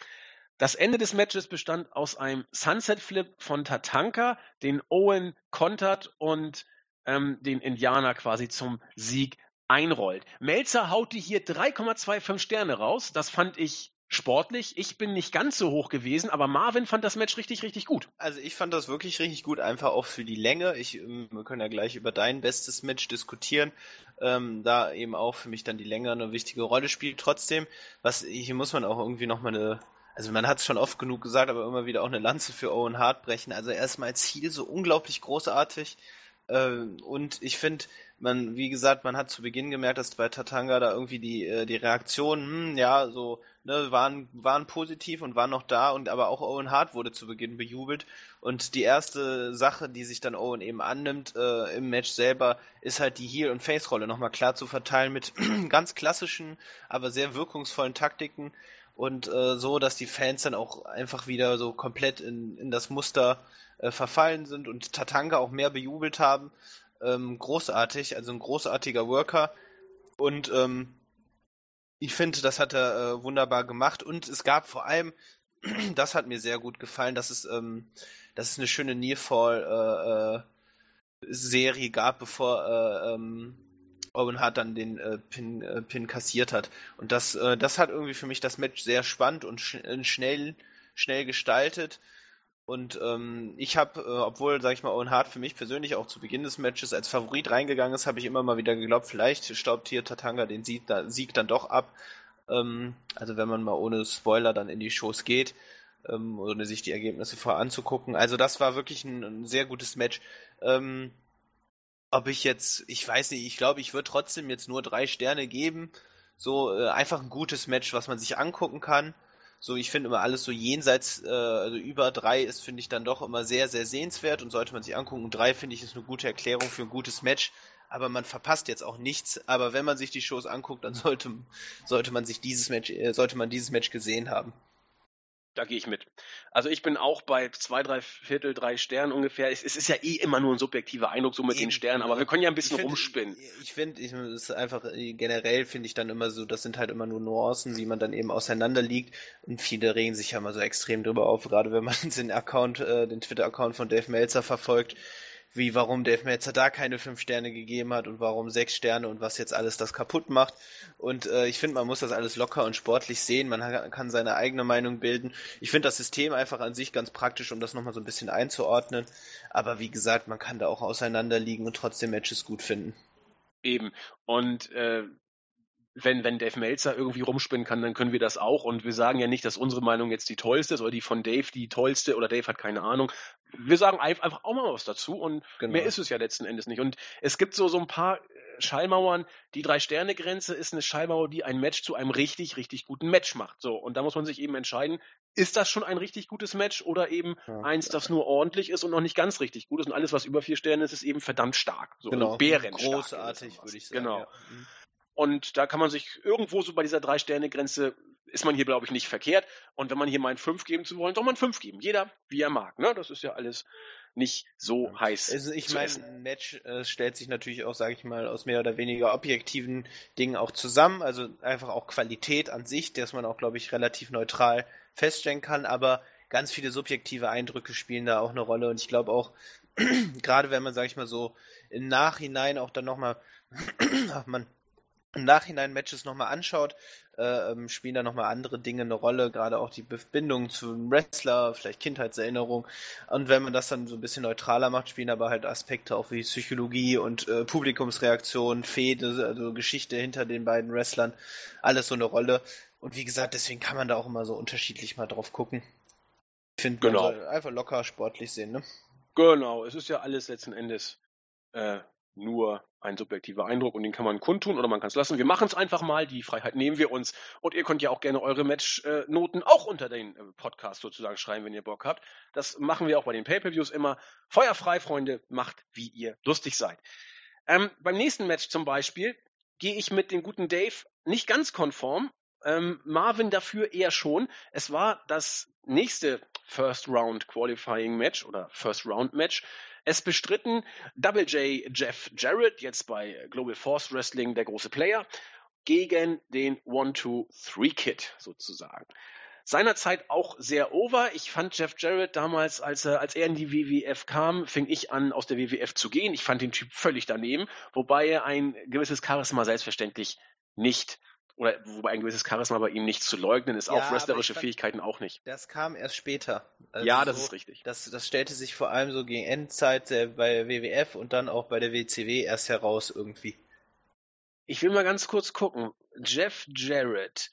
Das Ende des Matches bestand aus einem Sunset Flip von Tatanka, den Owen kontert und ähm, den Indianer quasi zum Sieg einrollt. Melzer haute hier 3,25 Sterne raus. Das fand ich sportlich. Ich bin nicht ganz so hoch gewesen, aber Marvin fand das Match richtig, richtig gut. Also ich fand das wirklich richtig gut, einfach auch für die Länge. Ich, ähm, wir können ja gleich über dein bestes Match diskutieren, ähm, da eben auch für mich dann die Länge eine wichtige Rolle spielt. Trotzdem, was hier muss man auch irgendwie nochmal eine also man hat es schon oft genug gesagt, aber immer wieder auch eine Lanze für Owen Hart brechen. Also erstmal als Ziel so unglaublich großartig. Äh, und ich finde, man, wie gesagt, man hat zu Beginn gemerkt, dass bei Tatanga da irgendwie die, äh, die Reaktionen, hm, ja, so, ne, waren, waren positiv und waren noch da und aber auch Owen Hart wurde zu Beginn bejubelt. Und die erste Sache, die sich dann Owen eben annimmt äh, im Match selber, ist halt die Heel- und Face-Rolle nochmal klar zu verteilen mit ganz klassischen, aber sehr wirkungsvollen Taktiken und äh, so, dass die Fans dann auch einfach wieder so komplett in, in das Muster äh, verfallen sind und Tatanka auch mehr bejubelt haben. Ähm, großartig, also ein großartiger Worker. Und ähm, ich finde, das hat er äh, wunderbar gemacht. Und es gab vor allem, das hat mir sehr gut gefallen, dass es, ähm, dass es eine schöne Nearfall äh, äh, Serie gab, bevor äh, ähm, Owen Hart dann den äh, Pin, äh, Pin kassiert hat. Und das, äh, das hat irgendwie für mich das Match sehr spannend und sch schnell, schnell gestaltet. Und ähm, ich habe, äh, obwohl, sag ich mal, Owen Hart für mich persönlich auch zu Beginn des Matches als Favorit reingegangen ist, habe ich immer mal wieder geglaubt, vielleicht staubt hier Tatanga den Sieg, da, Sieg dann doch ab. Ähm, also wenn man mal ohne Spoiler dann in die Shows geht, ähm, ohne sich die Ergebnisse vorher anzugucken. Also das war wirklich ein, ein sehr gutes Match. Ähm, ob ich jetzt, ich weiß nicht, ich glaube, ich würde trotzdem jetzt nur drei Sterne geben. So äh, einfach ein gutes Match, was man sich angucken kann. So, ich finde immer alles so jenseits, äh, also über drei ist, finde ich dann doch immer sehr, sehr sehenswert und sollte man sich angucken. Und drei finde ich ist eine gute Erklärung für ein gutes Match. Aber man verpasst jetzt auch nichts. Aber wenn man sich die Shows anguckt, dann sollte, sollte man sich dieses Match, äh, sollte man dieses Match gesehen haben. Da gehe ich mit. Also ich bin auch bei zwei, drei Viertel, drei Sternen ungefähr. Es, es ist ja eh immer nur ein subjektiver Eindruck so mit Eben, den Sternen, aber wir können ja ein bisschen ich find, rumspinnen. Ich finde, ich, ist einfach generell finde ich dann immer so, das sind halt immer nur Nuancen, wie man dann eben auseinander liegt und viele regen sich ja immer so extrem drüber auf, gerade wenn man den Account, äh, den Twitter-Account von Dave Meltzer verfolgt wie warum Dave Meltzer da keine fünf Sterne gegeben hat und warum sechs Sterne und was jetzt alles das kaputt macht. Und äh, ich finde, man muss das alles locker und sportlich sehen. Man kann seine eigene Meinung bilden. Ich finde das System einfach an sich ganz praktisch, um das nochmal so ein bisschen einzuordnen. Aber wie gesagt, man kann da auch auseinanderliegen und trotzdem Matches gut finden. Eben. Und äh, wenn, wenn Dave Meltzer irgendwie rumspinnen kann, dann können wir das auch. Und wir sagen ja nicht, dass unsere Meinung jetzt die tollste ist oder die von Dave die tollste oder Dave hat keine Ahnung. Wir sagen einfach auch mal was dazu und genau. mehr ist es ja letzten Endes nicht. Und es gibt so, so ein paar äh, Schallmauern. Die Drei-Sterne-Grenze ist eine Schallmauer, die ein Match zu einem richtig, richtig guten Match macht. So. Und da muss man sich eben entscheiden, ist das schon ein richtig gutes Match oder eben ja. eins, das nur ordentlich ist und noch nicht ganz richtig gut ist. Und alles, was über vier Sterne ist, ist eben verdammt stark. So. Genau. Großartig, würde ich sagen. Genau. Ja. Mhm. Und da kann man sich irgendwo so bei dieser Drei-Sterne-Grenze ist man hier, glaube ich, nicht verkehrt. Und wenn man hier mal ein 5 geben zu wollen, soll man 5 geben. Jeder, wie er mag. Ne? Das ist ja alles nicht so ja. heiß. Also ich meine, ein Match äh, stellt sich natürlich auch, sage ich mal, aus mehr oder weniger objektiven Dingen auch zusammen. Also einfach auch Qualität an sich, dass man auch, glaube ich, relativ neutral feststellen kann. Aber ganz viele subjektive Eindrücke spielen da auch eine Rolle. Und ich glaube auch, gerade wenn man, sage ich mal so, im Nachhinein auch dann nochmal, ach man, im Nachhinein Matches nochmal anschaut, äh, ähm, spielen da nochmal andere Dinge eine Rolle, gerade auch die Bindung zum Wrestler, vielleicht Kindheitserinnerung. Und wenn man das dann so ein bisschen neutraler macht, spielen aber halt Aspekte auch wie Psychologie und äh, Publikumsreaktion, Fehde, also Geschichte hinter den beiden Wrestlern, alles so eine Rolle. Und wie gesagt, deswegen kann man da auch immer so unterschiedlich mal drauf gucken. Ich finde, Genau. einfach locker sportlich sehen, ne? Genau, es ist ja alles letzten Endes äh, nur ein subjektiver Eindruck und den kann man kundtun oder man kann es lassen. Wir machen es einfach mal, die Freiheit nehmen wir uns. Und ihr könnt ja auch gerne eure Matchnoten auch unter den äh, Podcast sozusagen schreiben, wenn ihr Bock habt. Das machen wir auch bei den Pay-Per-Views immer. Feuerfrei, Freunde, macht, wie ihr lustig seid. Ähm, beim nächsten Match zum Beispiel gehe ich mit dem guten Dave nicht ganz konform. Ähm, Marvin dafür eher schon. Es war das nächste First Round Qualifying Match oder First Round Match. Es bestritten Double J Jeff Jarrett, jetzt bei Global Force Wrestling der große Player, gegen den One-Two-Three-Kid sozusagen. Seinerzeit auch sehr over. Ich fand Jeff Jarrett damals, als er, als er in die WWF kam, fing ich an, aus der WWF zu gehen. Ich fand den Typ völlig daneben, wobei er ein gewisses Charisma selbstverständlich nicht oder wobei ein gewisses Charisma bei ihm nicht zu leugnen ist, Ja, auch wrestlerische fand- Fähigkeiten auch nicht. Das kam erst später. Also ja, das so, ist richtig. Das, das stellte sich vor allem so gegen Endzeit äh, bei der WWF und dann auch bei der WCW erst heraus irgendwie. Ich will mal ganz kurz gucken. Jeff Jarrett.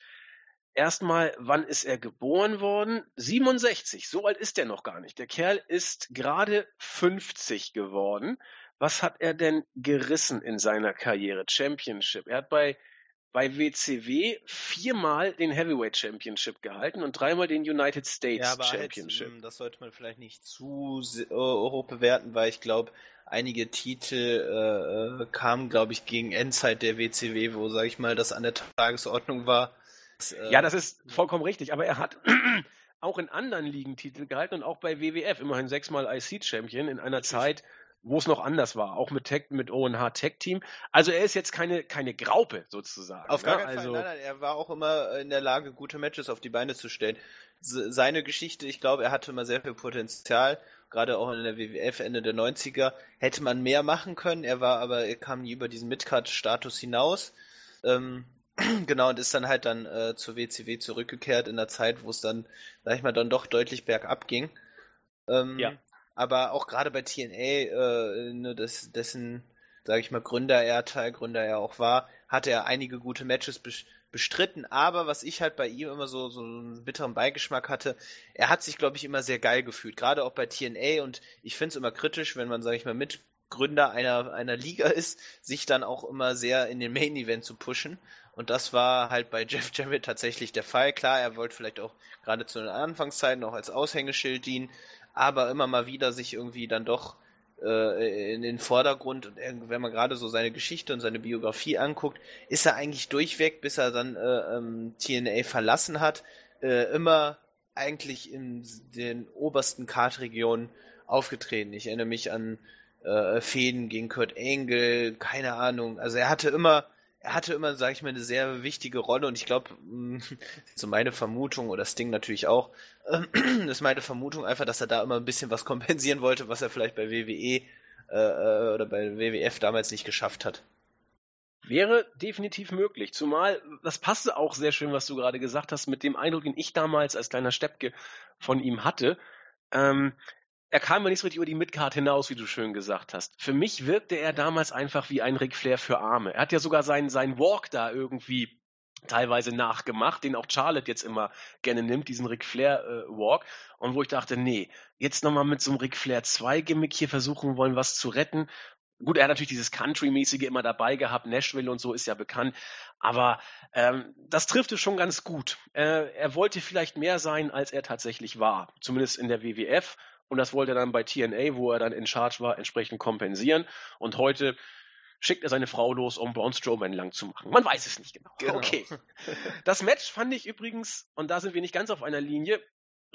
Erstmal, wann ist er geboren worden? 67. So alt ist er noch gar nicht. Der Kerl ist gerade 50 geworden. Was hat er denn gerissen in seiner Karriere? Championship. Er hat bei, bei WCW viermal den Heavyweight Championship gehalten und dreimal den United States Ja, aber Championship. Jetzt, ähm, das sollte man vielleicht nicht zu äh, hoch bewerten, weil ich glaube, einige Titel äh, äh, kamen, glaube ich, gegen Endzeit der WCW, wo, sag ich mal, das an der Tagesordnung war. Das, äh, Ja, das ist vollkommen richtig, aber er hat auch in anderen Ligen Titel gehalten und auch bei WWF immerhin sechsmal IC-Champion in einer Zeit, wo es noch anders war, auch mit Tech, mit ONH Tech Team. Also er ist jetzt keine, keine Graupe sozusagen. Auf gar ne? keinen also, Fall. Nein, nein, er war auch immer in der Lage, gute Matches auf die Beine zu stellen. Se- Seine Geschichte, ich glaube, er hatte immer sehr viel Potenzial. Gerade auch in der WWF Ende der 90er hätte man mehr machen können. Er war aber, er kam nie über diesen Midcard-Status hinaus. Ähm, genau, und ist dann halt dann äh, zur WCW zurückgekehrt in der Zeit, wo es dann, sag ich mal, dann doch deutlich bergab ging. Ähm, Ja. Aber auch gerade bei TNA, äh, ne, des, dessen, sage ich mal, Gründer er, Teilgründer er auch war, hatte er einige gute Matches bes- bestritten. Aber was ich halt bei ihm immer so, so einen bitteren Beigeschmack hatte, er hat sich, glaube ich, immer sehr geil gefühlt. Gerade auch bei TNA und ich finde es immer kritisch, wenn man, sage ich mal, Mitgründer einer, einer Liga ist, sich dann auch immer sehr in den Main Event zu pushen. Und das war halt bei Jeff Jarrett tatsächlich der Fall. Klar, er wollte vielleicht auch gerade zu den Anfangszeiten auch als Aushängeschild dienen, aber immer mal wieder sich irgendwie dann doch äh, in den Vordergrund und wenn man gerade so seine Geschichte und seine Biografie anguckt, ist er eigentlich durchweg, bis er dann äh, ähm, TNA verlassen hat, äh, immer eigentlich in den obersten Kartregionen aufgetreten. Ich erinnere mich an äh, Fäden gegen Kurt Angle, keine Ahnung. Also er hatte immer, er hatte immer, sage ich mal, eine sehr wichtige Rolle und ich glaube, so meine Vermutung oder Sting natürlich auch, ist meine Vermutung einfach, dass er da immer ein bisschen was kompensieren wollte, was er vielleicht bei WWE äh, äh, oder bei WWF damals nicht geschafft hat. Wäre definitiv möglich. Zumal, das passte auch sehr schön, was du gerade gesagt hast, mit dem Eindruck, den ich damals als kleiner Steppke von ihm hatte. Ähm, er kam ja nicht so richtig über die Midcard hinaus, wie du schön gesagt hast. Für mich wirkte er damals einfach wie ein Ric Flair für Arme. Er hat ja sogar seinen, seinen Walk da irgendwie teilweise nachgemacht, den auch Charlotte jetzt immer gerne nimmt, diesen Ric Flair äh, Walk. Und wo ich dachte, nee, jetzt nochmal mit so einem Ric Flair 2 Gimmick hier versuchen wollen, was zu retten. Gut, er hat natürlich dieses Country-mäßige immer dabei gehabt, Nashville und so ist ja bekannt, aber ähm, das trifft es schon ganz gut. Äh, er wollte vielleicht mehr sein, als er tatsächlich war, zumindest in der WWF und das wollte er dann bei TNA, wo er dann in Charge war, entsprechend kompensieren und heute schickt er seine Frau los, um Braun Strowman lang zu machen. Man weiß es nicht genau. Genau. Okay. Das Match fand ich übrigens, und da sind wir nicht ganz auf einer Linie,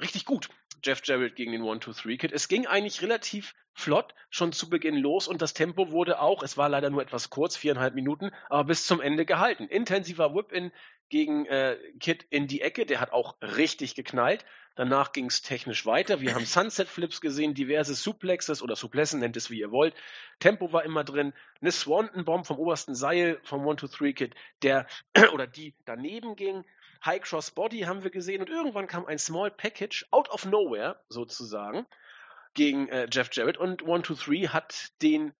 richtig gut. Jeff Jarrett gegen den One-Two-Three-Kid. Es ging eigentlich relativ flott schon zu Beginn los und das Tempo wurde auch, es war leider nur etwas kurz, viereinhalb Minuten, aber bis zum Ende gehalten. Intensiver Whip-In gegen äh, Kid in die Ecke, der hat auch richtig geknallt. Danach ging es technisch weiter. Wir haben Sunset-Flips gesehen, diverse Suplexes oder Suplessen, nennt es wie ihr wollt. Tempo war immer drin. Eine Swanton-Bomb vom obersten Seil vom One-Two-Three-Kid, der oder die daneben ging. High Cross Body haben wir gesehen und irgendwann kam ein Small Package out of nowhere sozusagen gegen äh, Jeff Jarrett und One Two Three hat den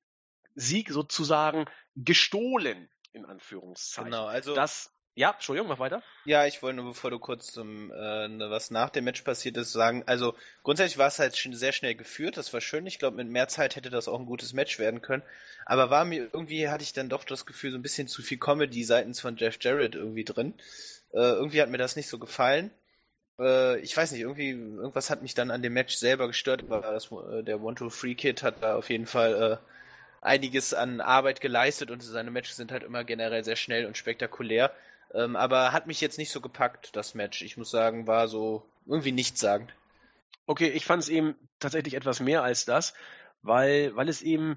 Sieg sozusagen gestohlen in Anführungszeichen. Genau, also Das Ja, Entschuldigung, mach weiter. Ja, ich wollte nur, bevor du kurz zum, äh, ne, was nach dem Match passiert ist, sagen, also grundsätzlich war es halt sehr schnell geführt, das war schön. Ich glaube, mit mehr Zeit hätte das auch ein gutes Match werden können. Aber war mir irgendwie, hatte ich dann doch das Gefühl, so ein bisschen zu viel Comedy seitens von Jeff Jarrett irgendwie drin. Äh, irgendwie hat mir das nicht so gefallen. Äh, ich weiß nicht, irgendwie, irgendwas hat mich dann an dem Match selber gestört, weil das, äh, der One-Two-Free-Kid hat da auf jeden Fall äh, einiges an Arbeit geleistet und seine Matches sind halt immer generell sehr schnell und spektakulär. Ähm, aber hat mich jetzt nicht so gepackt, das Match. Ich muss sagen, war so irgendwie nichtssagend. Okay, ich fand es eben tatsächlich etwas mehr als das, weil, weil es eben,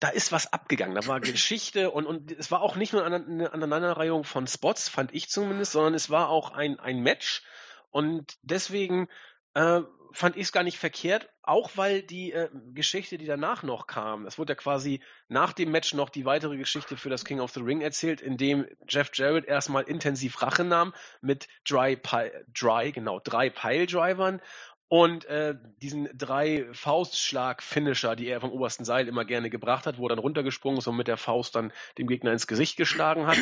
da ist was abgegangen. Da war Geschichte und, und es war auch nicht nur eine Aneinanderreihung von Spots, fand ich zumindest, sondern es war auch ein, ein Match. Und deswegen äh, fand ich es gar nicht verkehrt, auch weil die äh, Geschichte, die danach noch kam, das wurde ja quasi nach dem Match noch die weitere Geschichte für das King of the Ring erzählt, in dem Jeff Jarrett erstmal intensiv Rache nahm mit Dry, Dry genau, drei Piledrivern und äh, diesen drei Faustschlag-Finisher, die er vom obersten Seil immer gerne gebracht hat, wo er dann runtergesprungen ist und mit der Faust dann dem Gegner ins Gesicht geschlagen hat.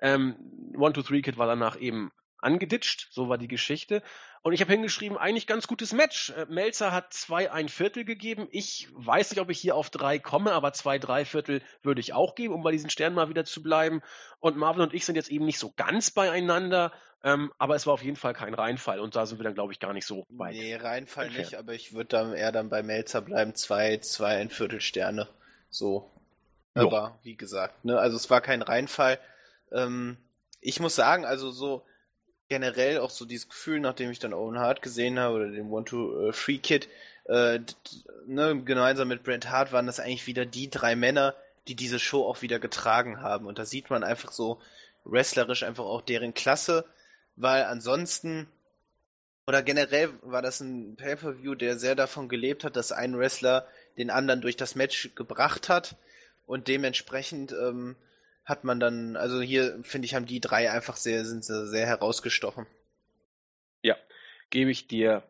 Ähm, One, Two, Three Kid war danach eben angeditscht, so war die Geschichte. Und ich habe hingeschrieben, eigentlich ganz gutes Match. Äh, Melzer hat zwei ein Viertel gegeben. Ich weiß nicht, ob ich hier auf drei komme, aber zwei drei Viertel würde ich auch geben, um bei diesen Sternen mal wieder zu bleiben. Und Marvin und ich sind jetzt eben nicht so ganz beieinander, ähm, aber es war auf jeden Fall kein Reinfall und da sind wir dann, glaube ich, gar nicht so weit. Nee, Reinfall entfernt. nicht, aber ich würde dann eher dann bei Melzer bleiben, zwei, zwei ein Viertel Sterne. So. Aber wie gesagt, ne, also es war kein Reinfall. Ähm, ich muss sagen, also so generell auch so dieses Gefühl, nachdem ich dann Owen Hart gesehen habe oder den One-Two-Free-Kid, äh, ne, gemeinsam mit Brent Hart waren das eigentlich wieder die drei Männer, die diese Show auch wieder getragen haben. Und da sieht man einfach so wrestlerisch einfach auch deren Klasse, weil ansonsten oder generell war das ein Pay-per-View, der sehr davon gelebt hat, dass ein Wrestler den anderen durch das Match gebracht hat und dementsprechend ähm, hat man dann, also hier finde ich, haben die drei einfach sehr, sind sehr herausgestochen. Ja, gebe ich dir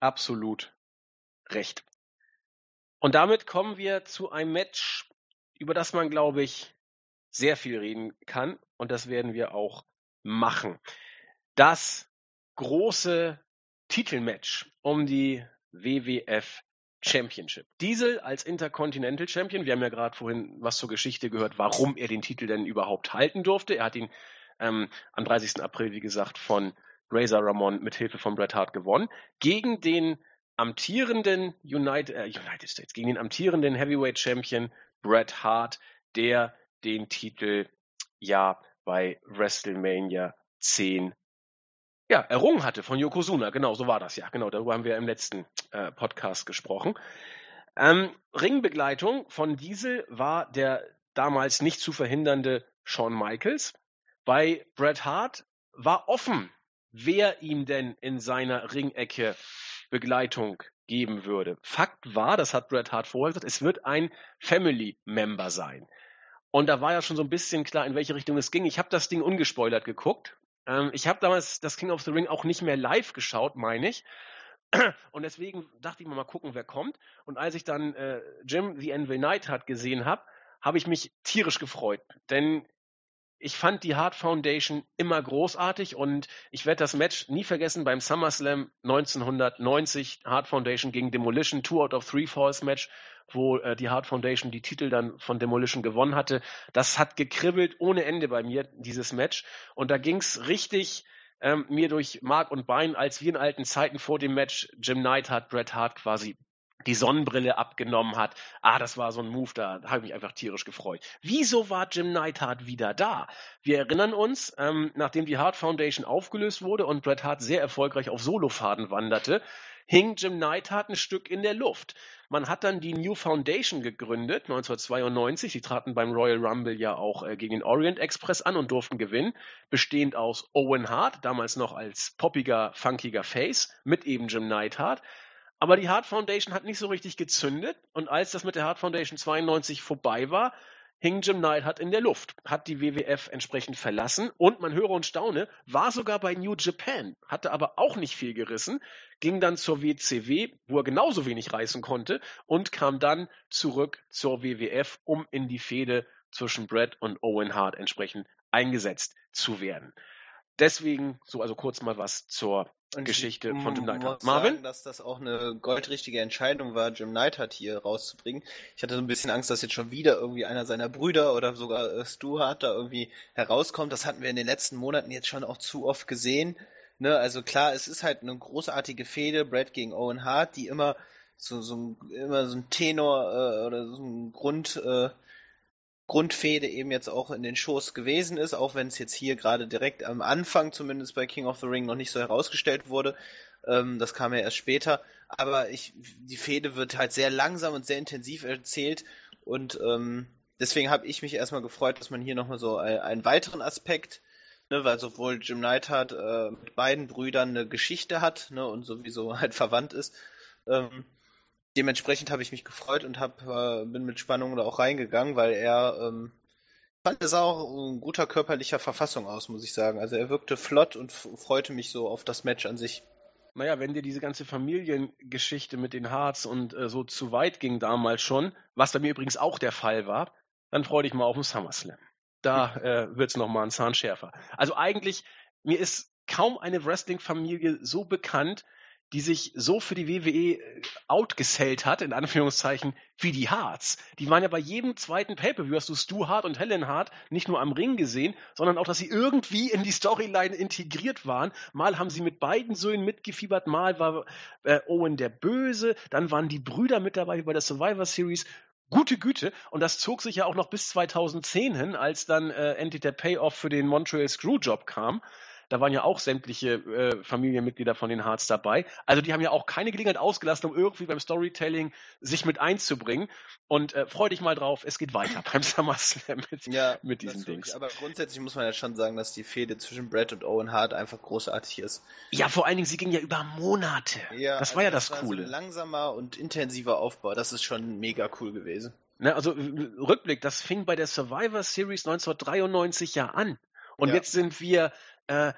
absolut recht. Und damit kommen wir zu einem Match, über das man, glaube ich, sehr viel reden kann. Und das werden wir auch machen. Das große Titelmatch um die WWF Championship. Diesel als Intercontinental Champion, wir haben ja gerade vorhin was zur Geschichte gehört, warum er den Titel denn überhaupt halten durfte. Er hat ihn ähm, am 30. April, wie gesagt, von Razor Ramon mit Hilfe von Bret Hart gewonnen. Gegen den amtierenden United, äh, United States, gegen den amtierenden Heavyweight Champion Bret Hart, der den Titel ja bei WrestleMania 10 ja, errungen hatte von Yokozuna. Genau, so war das ja. Genau, darüber haben wir im letzten äh, Podcast gesprochen. Ähm, Ringbegleitung von Diesel war der damals nicht zu verhindernde Shawn Michaels. Bei Bret Hart war offen, wer ihm denn in seiner Ringecke Begleitung geben würde. Fakt war, das hat Bret Hart vorher gesagt, es wird ein Family Member sein. Und da war ja schon so ein bisschen klar, in welche Richtung es ging. Ich habe das Ding ungespoilert geguckt ähm, ich habe damals das King of the Ring auch nicht mehr live geschaut, meine ich. Und deswegen dachte ich mal, mal gucken, wer kommt. Und als ich dann äh, Jim The Anvil Knight hat gesehen habe, habe ich mich tierisch gefreut. Denn ich fand die Hart Foundation immer großartig und ich werde das Match nie vergessen beim SummerSlam 1990 Hart Foundation gegen Demolition, Two out of Three Falls Match, wo äh, die Hart Foundation die Titel dann von Demolition gewonnen hatte. Das hat gekribbelt ohne Ende bei mir, dieses Match. Und da ging's richtig ähm, mir durch Mark und Bein, als wir in alten Zeiten vor dem Match Jim Knight hat Bret Hart quasi die Sonnenbrille abgenommen hat. Ah, das war so ein Move, da, da habe ich mich einfach tierisch gefreut. Wieso war Jim Neidhart wieder da? Wir erinnern uns, ähm, nachdem die Hart Foundation aufgelöst wurde und Bret Hart sehr erfolgreich auf Solofaden wanderte, hing Jim Neidhart ein Stück in der Luft. Man hat dann die New Foundation gegründet, 1992. Sie traten beim Royal Rumble ja auch äh, gegen den Orient Express an und durften gewinnen, bestehend aus Owen Hart, damals noch als poppiger, funkiger Face, mit eben Jim Neidhart, aber die Hart Foundation hat nicht so richtig gezündet und als das mit der Hart Foundation 92 vorbei war, hing Jim Neidhart in der Luft, hat die WWF entsprechend verlassen und man höre und staune, war sogar bei New Japan, hatte aber auch nicht viel gerissen, ging dann zur WCW, wo er genauso wenig reißen konnte und kam dann zurück zur WWF, um in die Fehde zwischen Brett und Owen Hart entsprechend eingesetzt zu werden. Deswegen so also kurz mal was zur und Geschichte ich, von Jim Neidhart. Marvin? Sagen, dass das auch eine goldrichtige Entscheidung war, Jim Neidhart hier rauszubringen. Ich hatte so ein bisschen Angst, dass jetzt schon wieder irgendwie einer seiner Brüder oder sogar äh, Stu Hart da irgendwie herauskommt. Das hatten wir in den letzten Monaten jetzt schon auch zu oft gesehen. Ne, also klar, es ist halt eine großartige Fehde, Brad gegen Owen Hart, die immer so, so ein, immer so ein Tenor äh, oder so ein Grund, äh, Grundfehde eben jetzt auch in den Shows gewesen ist, auch wenn es jetzt hier gerade direkt am Anfang, zumindest bei King of the Ring, noch nicht so herausgestellt wurde. Ähm, das kam ja erst später. Aber ich, die Fehde wird halt sehr langsam und sehr intensiv erzählt und ähm, deswegen habe ich mich erstmal gefreut, dass man hier nochmal so ein, einen weiteren Aspekt, ne, weil sowohl Jim Neidhart äh, mit beiden Brüdern eine Geschichte hat ne, und sowieso halt verwandt ist. Ähm, dementsprechend habe ich mich gefreut und hab, äh, bin mit Spannung da auch reingegangen, weil er ähm, fand es auch in guter körperlicher Verfassung aus, muss ich sagen. Also er wirkte flott und freute mich so auf das Match an sich. Naja, wenn dir diese ganze Familiengeschichte mit den Harz und äh, so zu weit ging damals schon, was bei mir übrigens auch der Fall war, dann freu dich mal auf den SummerSlam. Da äh, wird's noch mal ein Zahn schärfer. Also eigentlich, mir ist kaum eine Wrestling-Familie so bekannt, die sich so für die WWE äh, outgesellt hat, in Anführungszeichen, wie die Harts. Die waren ja bei jedem zweiten Pay-Per-View, hast du Stu Hart und Helen Hart nicht nur am Ring gesehen, sondern auch, dass sie irgendwie in die Storyline integriert waren. Mal haben sie mit beiden Söhnen mitgefiebert, mal war äh, Owen der Böse, dann waren die Brüder mit dabei wie bei der Survivor Series. Gute Güte. Und das zog sich ja auch noch bis 2010 hin, als dann äh, endlich der Payoff für den Montreal Screwjob kam. Da waren ja auch sämtliche äh, Familienmitglieder von den Hearts dabei. Also die haben ja auch keine Gelegenheit ausgelassen, um irgendwie beim Storytelling sich mit einzubringen. Und äh, freu dich mal drauf, es geht weiter beim SummerSlam mit, ja, mit diesen Dings. Aber grundsätzlich muss man ja schon sagen, dass die Fehde zwischen Brett und Owen Hart einfach großartig ist. Ja, vor allen Dingen, sie ging ja über Monate. Ja, das war also ja das, das war Coole. So langsamer und intensiver Aufbau. Das ist schon mega cool gewesen. Ne, also Rückblick, das fing bei der Survivor Series 1993 ja an. Und ja. jetzt sind wir äh,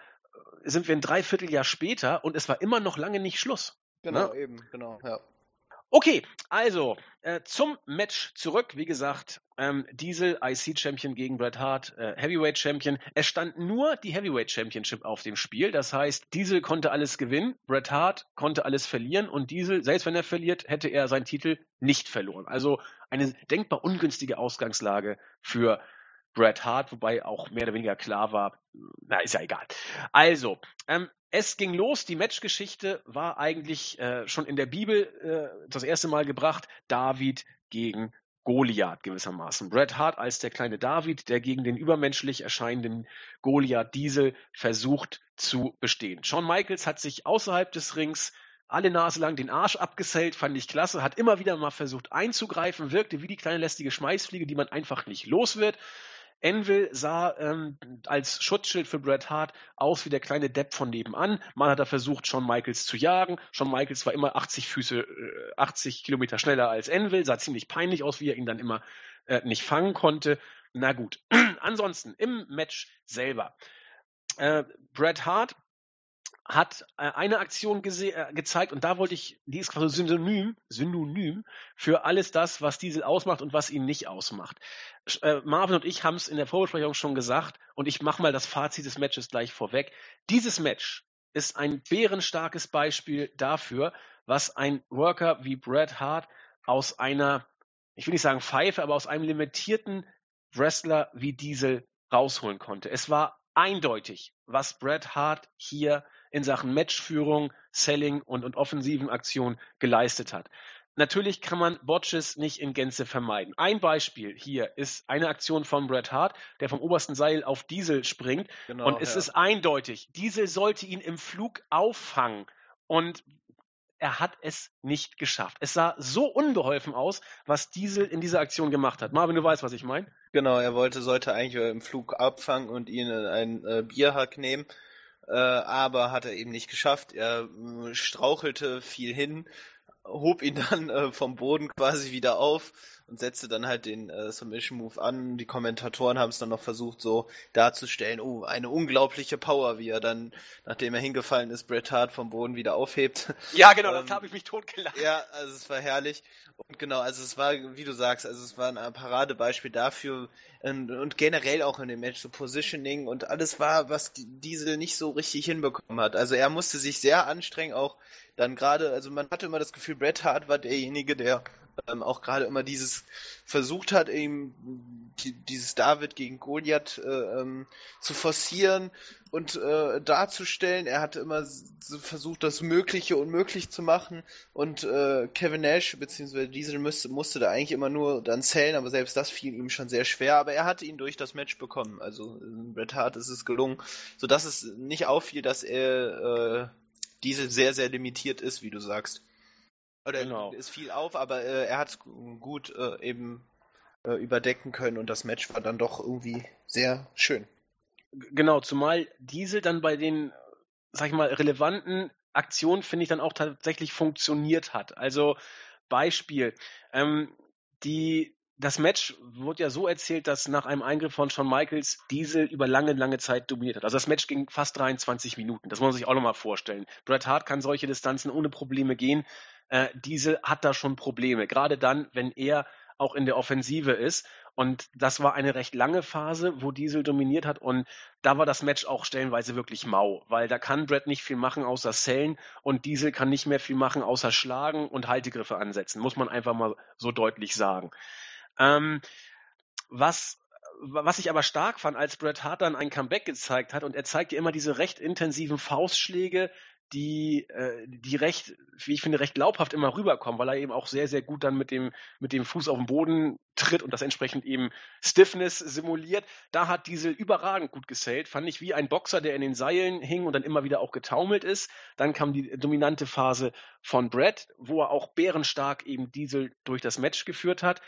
sind wir ein Dreivierteljahr später und es war immer noch lange nicht Schluss. Genau, ne? eben, genau, ja. Okay, also äh, zum Match zurück. Wie gesagt, ähm, Diesel IC Champion gegen Bret Hart, äh, Heavyweight Champion. Es stand nur die Heavyweight Championship auf dem Spiel. Das heißt, Diesel konnte alles gewinnen, Bret Hart konnte alles verlieren und Diesel, selbst wenn er verliert, hätte er seinen Titel nicht verloren. Also eine denkbar ungünstige Ausgangslage für Bret Hart, wobei auch mehr oder weniger klar war, na, ist ja egal. Also, ähm, es ging los, die Matchgeschichte war eigentlich äh, schon in der Bibel äh, das erste Mal gebracht, David gegen Goliath gewissermaßen. Bret Hart als der kleine David, der gegen den übermenschlich erscheinenden Goliath Diesel versucht zu bestehen. Shawn Michaels hat sich außerhalb des Rings alle Nase lang den Arsch abgesellt, fand ich klasse, hat immer wieder mal versucht einzugreifen, wirkte wie die kleine lästige Schmeißfliege, die man einfach nicht los wird. Envil sah ähm, als Schutzschild für Bret Hart aus wie der kleine Depp von nebenan. Man hat da versucht, Shawn Michaels zu jagen. Shawn Michaels war immer 80 Füße, äh, 80 Kilometer schneller als Envil, sah ziemlich peinlich aus, wie er ihn dann immer äh, nicht fangen konnte. Na gut. Ansonsten im Match selber. Äh, Bret Hart hat äh, eine Aktion äh, gezeigt und da wollte ich, die ist quasi synonym, synonym für alles das, was Diesel ausmacht und was ihn nicht ausmacht. Äh, Marvin und ich haben es in der Vorbesprechung schon gesagt und ich mache mal das Fazit des Matches gleich vorweg. Dieses Match ist ein bärenstarkes Beispiel dafür, was ein Worker wie Bret Hart aus einer, ich will nicht sagen Pfeife, aber aus einem limitierten Wrestler wie Diesel rausholen konnte. Es war eindeutig, was Bret Hart hier in Sachen Matchführung, Selling und, und offensiven Aktionen geleistet hat. Natürlich kann man Botches nicht in Gänze vermeiden. Ein Beispiel hier ist eine Aktion von Bret Hart, der vom obersten Seil auf Diesel springt. Genau, und es ja. ist eindeutig, Diesel sollte ihn im Flug auffangen. Und er hat es nicht geschafft. Es sah so unbeholfen aus, was Diesel in dieser Aktion gemacht hat. Marvin, du weißt, was ich meine? Genau, er wollte, sollte eigentlich im Flug abfangen und ihn in einen äh, Bierhack nehmen äh, aber hat er eben nicht geschafft. Er äh, strauchelte viel hin, hob ihn dann äh, vom Boden quasi wieder auf und setzte dann halt den äh, Submission Move an. Die Kommentatoren haben es dann noch versucht so darzustellen, oh, eine unglaubliche Power, wie er dann, nachdem er hingefallen ist, Bret Hart vom Boden wieder aufhebt. Ja, genau, ähm, das habe ich mich totgelacht. Ja, also es war herrlich. Und genau, also es war, wie du sagst, also es war ein Paradebeispiel dafür und, und generell auch in dem Match so Positioning und alles war, was Diesel nicht so richtig hinbekommen hat. Also er musste sich sehr anstrengen, auch dann gerade, also man hatte immer das Gefühl, Bret Hart war derjenige, der ähm, auch gerade immer dieses versucht hat, eben die, dieses David gegen Goliath äh, ähm, zu forcieren und äh, darzustellen. Er hatte immer so versucht, das Mögliche unmöglich zu machen und äh, Kevin Nash bzw. Diesel musste, musste da eigentlich immer nur dann zählen, aber selbst das fiel ihm schon sehr schwer. Aber er hatte ihn durch das Match bekommen. Also Bret Hart ist es gelungen, sodass es nicht auffiel, dass er äh, Diesel sehr, sehr limitiert ist, wie du sagst. Oder genau. ist viel auf, aber äh, er hat gut äh, eben äh, überdecken können und das Match war dann doch irgendwie sehr schön. Genau, zumal Diesel dann bei den, sag ich mal, relevanten Aktionen, finde ich, dann auch tatsächlich funktioniert hat. Also Beispiel, ähm, die, das Match wurde ja so erzählt, dass nach einem Eingriff von Shawn Michaels Diesel über lange, lange Zeit dominiert hat. Also das Match ging fast 23 Minuten. Das muss man sich auch nochmal vorstellen. Bret Hart kann solche Distanzen ohne Probleme gehen äh, Diesel hat da schon Probleme. Gerade dann, wenn er auch in der Offensive ist. Und das war eine recht lange Phase, wo Diesel dominiert hat. Und da war das Match auch stellenweise wirklich mau, weil da kann Brett nicht viel machen außer Sellen und Diesel kann nicht mehr viel machen außer schlagen und Haltegriffe ansetzen. Muss man einfach mal so deutlich sagen. Ähm, was was ich aber stark fand, als Bret Hart dann ein Comeback gezeigt hat und er zeigt ja immer diese recht intensiven Faustschläge, die, äh, die recht, wie ich finde, recht glaubhaft immer rüberkommen, weil er eben auch sehr, sehr gut dann mit dem, mit dem Fuß auf den Boden tritt und das entsprechend eben Stiffness simuliert. Da hat Diesel überragend gut gesellt, fand ich wie ein Boxer, der in den Seilen hing und dann immer wieder auch getaumelt ist. Dann kam die dominante Phase von Brett, wo er auch bärenstark eben Diesel durch das Match geführt hat.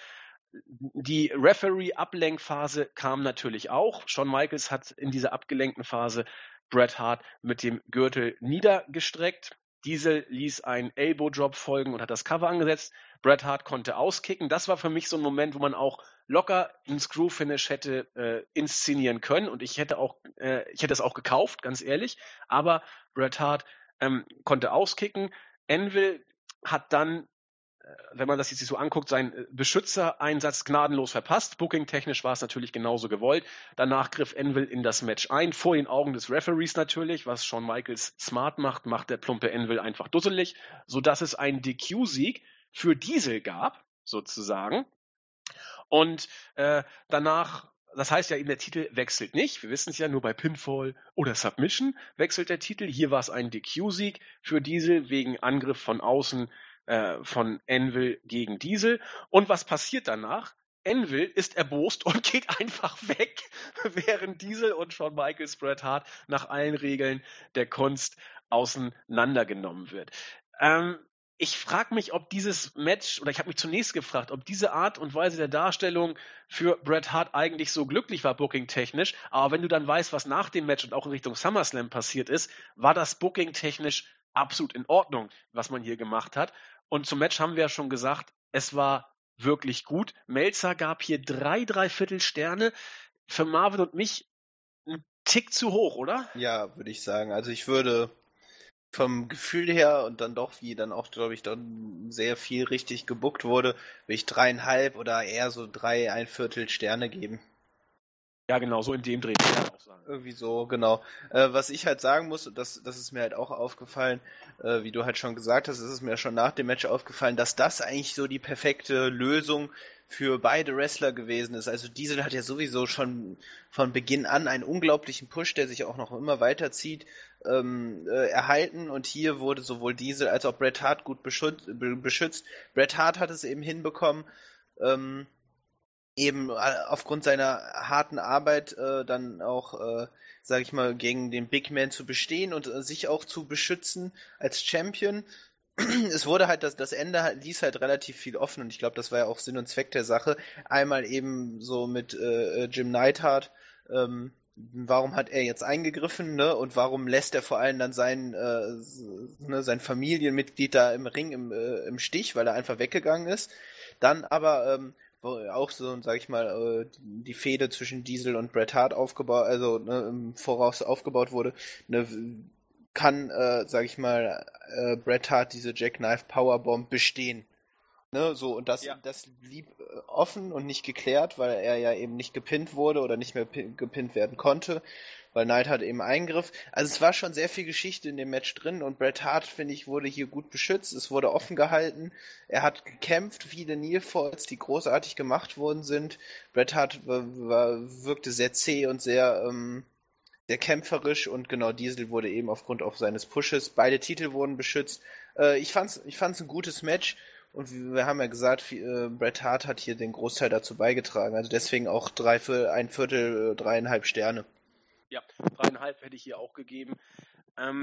Die Referee-Ablenkphase kam natürlich auch. Shawn Michaels hat in dieser abgelenkten Phase Bret Hart mit dem Gürtel niedergestreckt. Diesel ließ einen Elbow Drop folgen und hat das Cover angesetzt. Bret Hart konnte auskicken. Das war für mich so ein Moment, wo man auch locker einen Screw Finish hätte äh, inszenieren können und ich hätte auch, äh, ich hätte es auch gekauft, ganz ehrlich. Aber Bret Hart ähm, konnte auskicken. Envil hat dann wenn man das jetzt so anguckt, seinen äh, Beschützereinsatz gnadenlos verpasst. Booking-technisch war es natürlich genauso gewollt. Danach griff Envil in das Match ein, vor den Augen des Referees natürlich, was Shawn Michaels smart macht, macht der plumpe Envil einfach dusselig, sodass es einen DQ-Sieg für Diesel gab, sozusagen. Und äh, danach das heißt ja eben, der Titel wechselt nicht. Wir wissen es ja, nur bei Pinfall oder Submission wechselt der Titel. Hier war es ein DQ-Sieg für Diesel wegen Angriff von außen äh, von Envil gegen Diesel. Und was passiert danach? Envil ist erbost und geht einfach weg, während Diesel und Shawn Michaels Bret Hart nach allen Regeln der Kunst auseinandergenommen wird. Ähm, ich frage mich, ob dieses Match, oder ich habe mich zunächst gefragt, ob diese Art und Weise der Darstellung für Bret Hart eigentlich so glücklich war, booking-technisch. Aber wenn du dann weißt, was nach dem Match und auch in Richtung SummerSlam passiert ist, war das booking-technisch absolut in Ordnung, was man hier gemacht hat. Und zum Match haben wir ja schon gesagt, es war wirklich gut. Melzer gab hier drei Dreiviertel Sterne. Für Marvin und mich ein Tick zu hoch, oder? Ja, würde ich sagen. Also ich würde vom Gefühl her und dann doch, wie dann auch, glaube ich, dann sehr viel richtig gebuckt wurde, würde ich dreieinhalb oder eher so drei, ein Viertel Sterne geben. Ja, genau, so in dem Dreh. Irgendwie so, genau. Äh, was ich halt sagen muss, das, das ist mir halt auch aufgefallen, äh, wie du halt schon gesagt hast, ist es mir schon nach dem Match aufgefallen, dass das eigentlich so die perfekte Lösung für beide Wrestler gewesen ist. Also Diesel hat ja sowieso schon von Beginn an einen unglaublichen Push, der sich auch noch immer weiterzieht, ähm, äh, erhalten und hier wurde sowohl Diesel als auch Bret Hart gut beschützt. beschützt. Bret Hart hat es eben hinbekommen, ähm, eben äh, aufgrund seiner harten Arbeit äh, dann auch, äh, sage ich mal, gegen den Big Man zu bestehen und äh, sich auch zu beschützen als Champion. Es wurde halt, das, das Ende ließ halt relativ viel offen und ich glaube, das war ja auch Sinn und Zweck der Sache. Einmal eben so mit äh, äh Jim Neidhart, ähm, warum hat er jetzt eingegriffen, ne? Und warum lässt er vor allem dann sein, äh, ne, sein Familienmitglied da im Ring im, äh, im Stich, weil er einfach weggegangen ist. Dann aber ähm, auch so, sag ich mal, äh, die Fehde zwischen Diesel und Bret Hart aufgebaut, also ne, im Voraus aufgebaut wurde, ne, kann, äh, sag ich mal, äh, Bret Hart diese Jackknife Powerbomb bestehen. Ne, so, und das, ja. das blieb äh, offen und nicht geklärt, weil er ja eben nicht gepinnt wurde oder nicht mehr gepinnt werden konnte weil Knight hat eben Eingriff. Also es war schon sehr viel Geschichte in dem Match drin und Bret Hart, finde ich, wurde hier gut beschützt. Es wurde offen gehalten. Er hat gekämpft, viele Nearfalls, die großartig gemacht worden sind. Bret Hart war, war, wirkte sehr zäh und sehr, ähm, sehr kämpferisch und genau Diesel wurde eben aufgrund auch seines Pushes. Beide Titel wurden beschützt. Äh, ich fand's, ich fand's ein gutes Match. Und wir haben ja gesagt, äh, Bret Hart hat hier den Großteil dazu beigetragen. Also deswegen auch drei, ein Viertel, äh, dreieinhalb Sterne. Ja, dreieinhalb hätte ich hier auch gegeben. Ähm,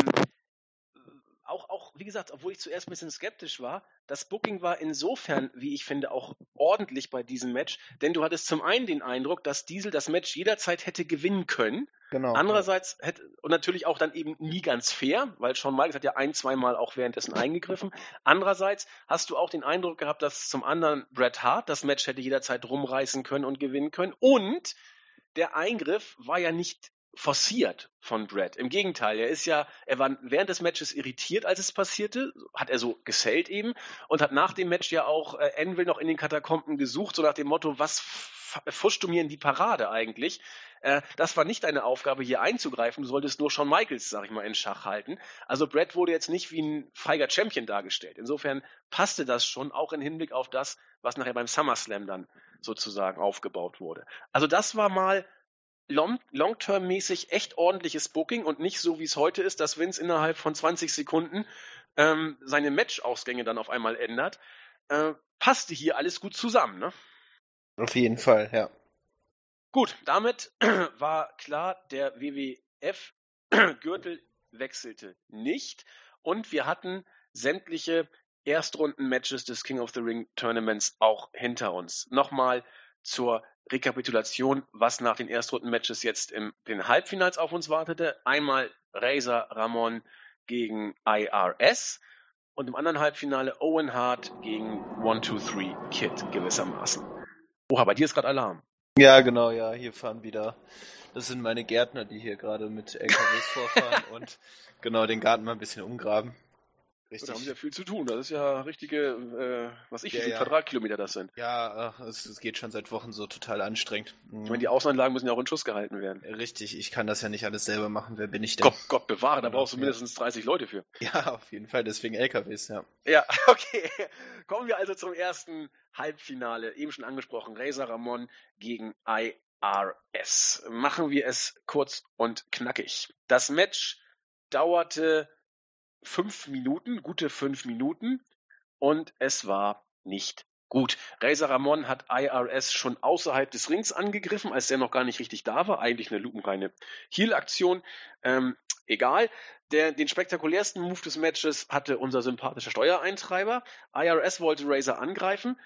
auch, auch, wie gesagt, obwohl ich zuerst ein bisschen skeptisch war, das Booking war insofern, wie ich finde, auch ordentlich bei diesem Match, denn du hattest zum einen den Eindruck, dass Diesel das Match jederzeit hätte gewinnen können. Genau. Andererseits hätte, und natürlich auch dann eben nie ganz fair, weil Shawn Michaels hat ja ein, zweimal auch währenddessen eingegriffen. Andererseits hast du auch den Eindruck gehabt, dass zum anderen Bret Hart das Match hätte jederzeit rumreißen können und gewinnen können und der Eingriff war ja nicht forciert von Brad. Im Gegenteil, er ist ja, er war während des Matches irritiert, als es passierte, hat er so gesellt eben und hat nach dem Match ja auch äh, Envil noch in den Katakomben gesucht, so nach dem Motto, was fuscht du mir in die Parade eigentlich? Äh, das war nicht deine Aufgabe, hier einzugreifen, du solltest nur Shawn Michaels, sag ich mal, in Schach halten. Also Brad wurde jetzt nicht wie ein feiger Champion dargestellt. Insofern passte das schon, auch im Hinblick auf das, was nachher beim SummerSlam dann sozusagen aufgebaut wurde. Also das war mal long-term-mäßig echt ordentliches Booking und nicht so, wie es heute ist, dass Vince innerhalb von 20 Sekunden ähm, seine Match-Ausgänge dann auf einmal ändert. Äh, passte hier alles gut zusammen, ne? Auf jeden Fall, ja. Gut, damit war klar, der WWF-Gürtel wechselte nicht und wir hatten sämtliche Erstrunden-Matches des King of the Ring Tournaments auch hinter uns. Nochmal zur Rekapitulation, was nach den Erstrunden-Matches jetzt in den Halbfinals auf uns wartete. Einmal Razor Ramon gegen IRS und im anderen Halbfinale Owen Hart gegen 123 Kid gewissermaßen. Oha, bei dir ist gerade Alarm. Ja, genau, ja, hier fahren wieder. Das sind meine Gärtner, die hier gerade mit LKWs vorfahren und genau den Garten mal ein bisschen umgraben. Richtig. Da haben sie ja viel zu tun. Das ist ja richtige, äh, was ich, wie viele ja. Quadratkilometer das sind. Ja, es, es, geht schon seit Wochen so total anstrengend. Ich meine, die Außenanlagen müssen ja auch in Schuss gehalten werden. Richtig, ich kann das ja nicht alles selber machen. Wer bin ich denn? Gott, Gott bewahre, da brauchst du mindestens 30 Leute für. Ja, auf jeden Fall, deswegen LKWs, ja. Ja, okay. Kommen wir also zum ersten Halbfinale. Eben schon angesprochen, Razor Ramon gegen IRS. Machen wir es kurz und knackig. Das Match dauerte fünf Minuten, gute fünf Minuten und es war nicht gut. Razor Ramon hat IRS schon außerhalb des Rings angegriffen, als der noch gar nicht richtig da war. Eigentlich eine lupenreine Heal-Aktion. Ähm, egal. Der, den spektakulärsten Move des Matches hatte unser sympathischer Steuereintreiber. IRS wollte Razor angreifen,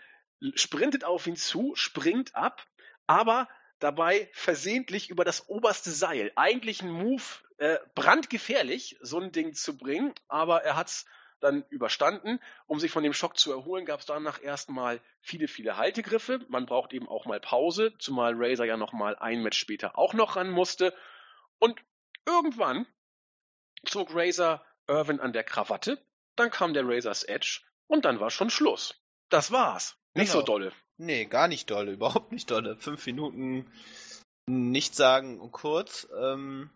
sprintet auf ihn zu, springt ab, aber dabei versehentlich über das oberste Seil. Eigentlich ein Move, äh, brandgefährlich, so ein Ding zu bringen, aber er hat's dann überstanden. Um sich von dem Schock zu erholen, gab es danach erstmal viele, viele Haltegriffe. Man braucht eben auch mal Pause, zumal Razor ja noch mal ein Match später auch noch ran musste. Und irgendwann zog Razor Irvin an der Krawatte, dann kam der Razor's Edge und dann war schon Schluss. Das war's. Nicht genau. so dolle. Nee, gar nicht dolle, überhaupt nicht dolle. Fünf Minuten nicht sagen und kurz. Ähm,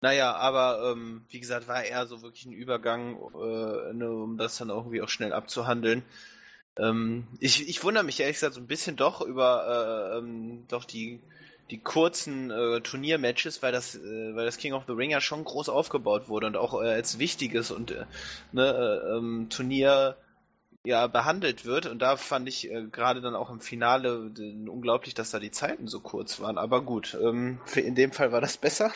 naja, aber ähm, wie gesagt, war eher so wirklich ein Übergang, äh, ne, um das dann irgendwie auch schnell abzuhandeln. Ähm, ich, ich wundere mich ehrlich gesagt so ein bisschen doch über äh, ähm, doch die die kurzen äh, Turniermatches, weil das, äh, weil das King of the Ring ja schon groß aufgebaut wurde und auch äh, als wichtiges und äh, ne, äh, ähm, Turnier ja behandelt wird. Und da fand ich äh, gerade dann auch im Finale äh, unglaublich, dass da die Zeiten so kurz waren. Aber gut, ähm, in dem Fall war das besser.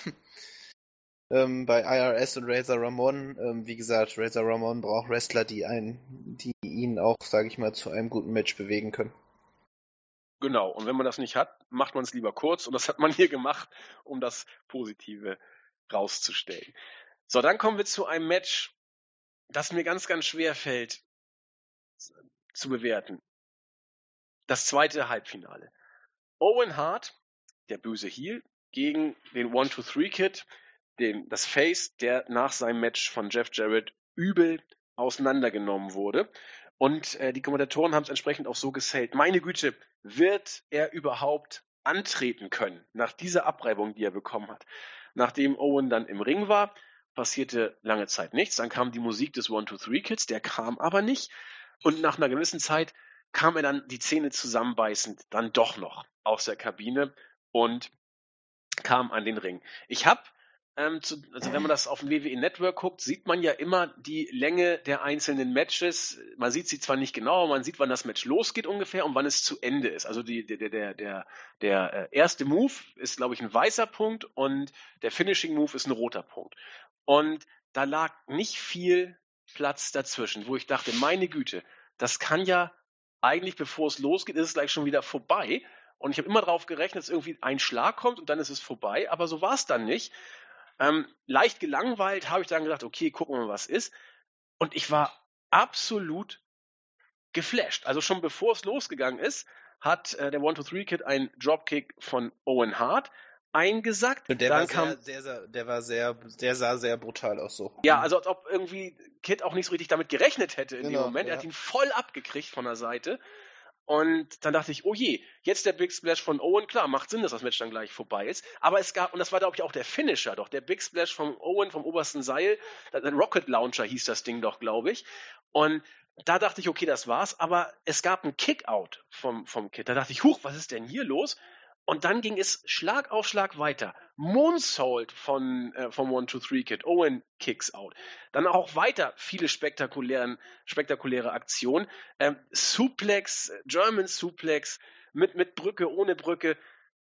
Ähm, bei IRS und Razor Ramon, ähm, wie gesagt, Razor Ramon braucht Wrestler, die einen, die ihn auch, sage ich mal, zu einem guten Match bewegen können. Genau, und wenn man das nicht hat, macht man es lieber kurz und das hat man hier gemacht, um das Positive rauszustellen. So, dann kommen wir zu einem Match, das mir ganz, ganz schwer fällt zu bewerten. das zweite Halbfinale. Owen Hart, der böse Heel, gegen den One-Two-Three-Kid, den, das Face, der nach seinem Match von Jeff Jarrett übel auseinandergenommen wurde. Und äh, die Kommentatoren haben es entsprechend auch so gesellt. Meine Güte, wird er überhaupt antreten können nach dieser Abreibung, die er bekommen hat? Nachdem Owen dann im Ring war, passierte lange Zeit nichts. Dann kam die Musik des One-Two-Three-Kids, der kam aber nicht. Und nach einer gewissen Zeit kam er dann die Zähne zusammenbeißend dann doch noch aus der Kabine und kam an den Ring. Ich habe ähm, zu, also wenn man das auf dem WWE Network guckt, sieht man ja immer die Länge der einzelnen Matches. Man sieht sie zwar nicht genau, man sieht, wann das Match losgeht ungefähr und wann es zu Ende ist. Also die, der, der, der, der äh, erste Move ist, glaube ich, ein weißer Punkt und der Finishing Move ist ein roter Punkt. Und da lag nicht viel Platz dazwischen, wo ich dachte, meine Güte, das kann ja eigentlich, bevor es losgeht, ist es gleich schon wieder vorbei. Und ich habe immer darauf gerechnet, dass irgendwie ein Schlag kommt und dann ist es vorbei, aber so war es dann nicht. Ähm, leicht gelangweilt habe ich dann gedacht, okay, gucken wir mal, was ist. Und ich war absolut geflasht. Also schon bevor es losgegangen ist, hat äh, der One-Two-Three-Kid einen Dropkick von Owen Hart eingesackt. Und der dann war kam, sehr, sehr, der war sehr, der sah sehr brutal aus so. Ja, also als ob irgendwie Kid auch nicht so richtig damit gerechnet hätte in genau, dem Moment. Ja. Er hat ihn voll abgekriegt von der Seite. Und dann dachte ich, oh je, jetzt der Big Splash von Owen, klar, macht Sinn, dass das Match dann gleich vorbei ist. Aber es gab, und das war, glaube ich, auch der Finisher, doch, der Big Splash von Owen vom obersten Seil, der Rocket Launcher hieß das Ding doch, glaube ich. Und da dachte ich, okay, das war's, aber es gab einen Kickout vom, vom Kid. Da dachte ich, huch, was ist denn hier los? Und dann ging es Schlag auf Schlag weiter. Moonsault von, äh, vom One-Two-Three-Kid. Owen kicks out. Dann auch weiter viele spektakulären, spektakuläre Aktionen. Ähm, Suplex, German Suplex mit, mit Brücke, ohne Brücke.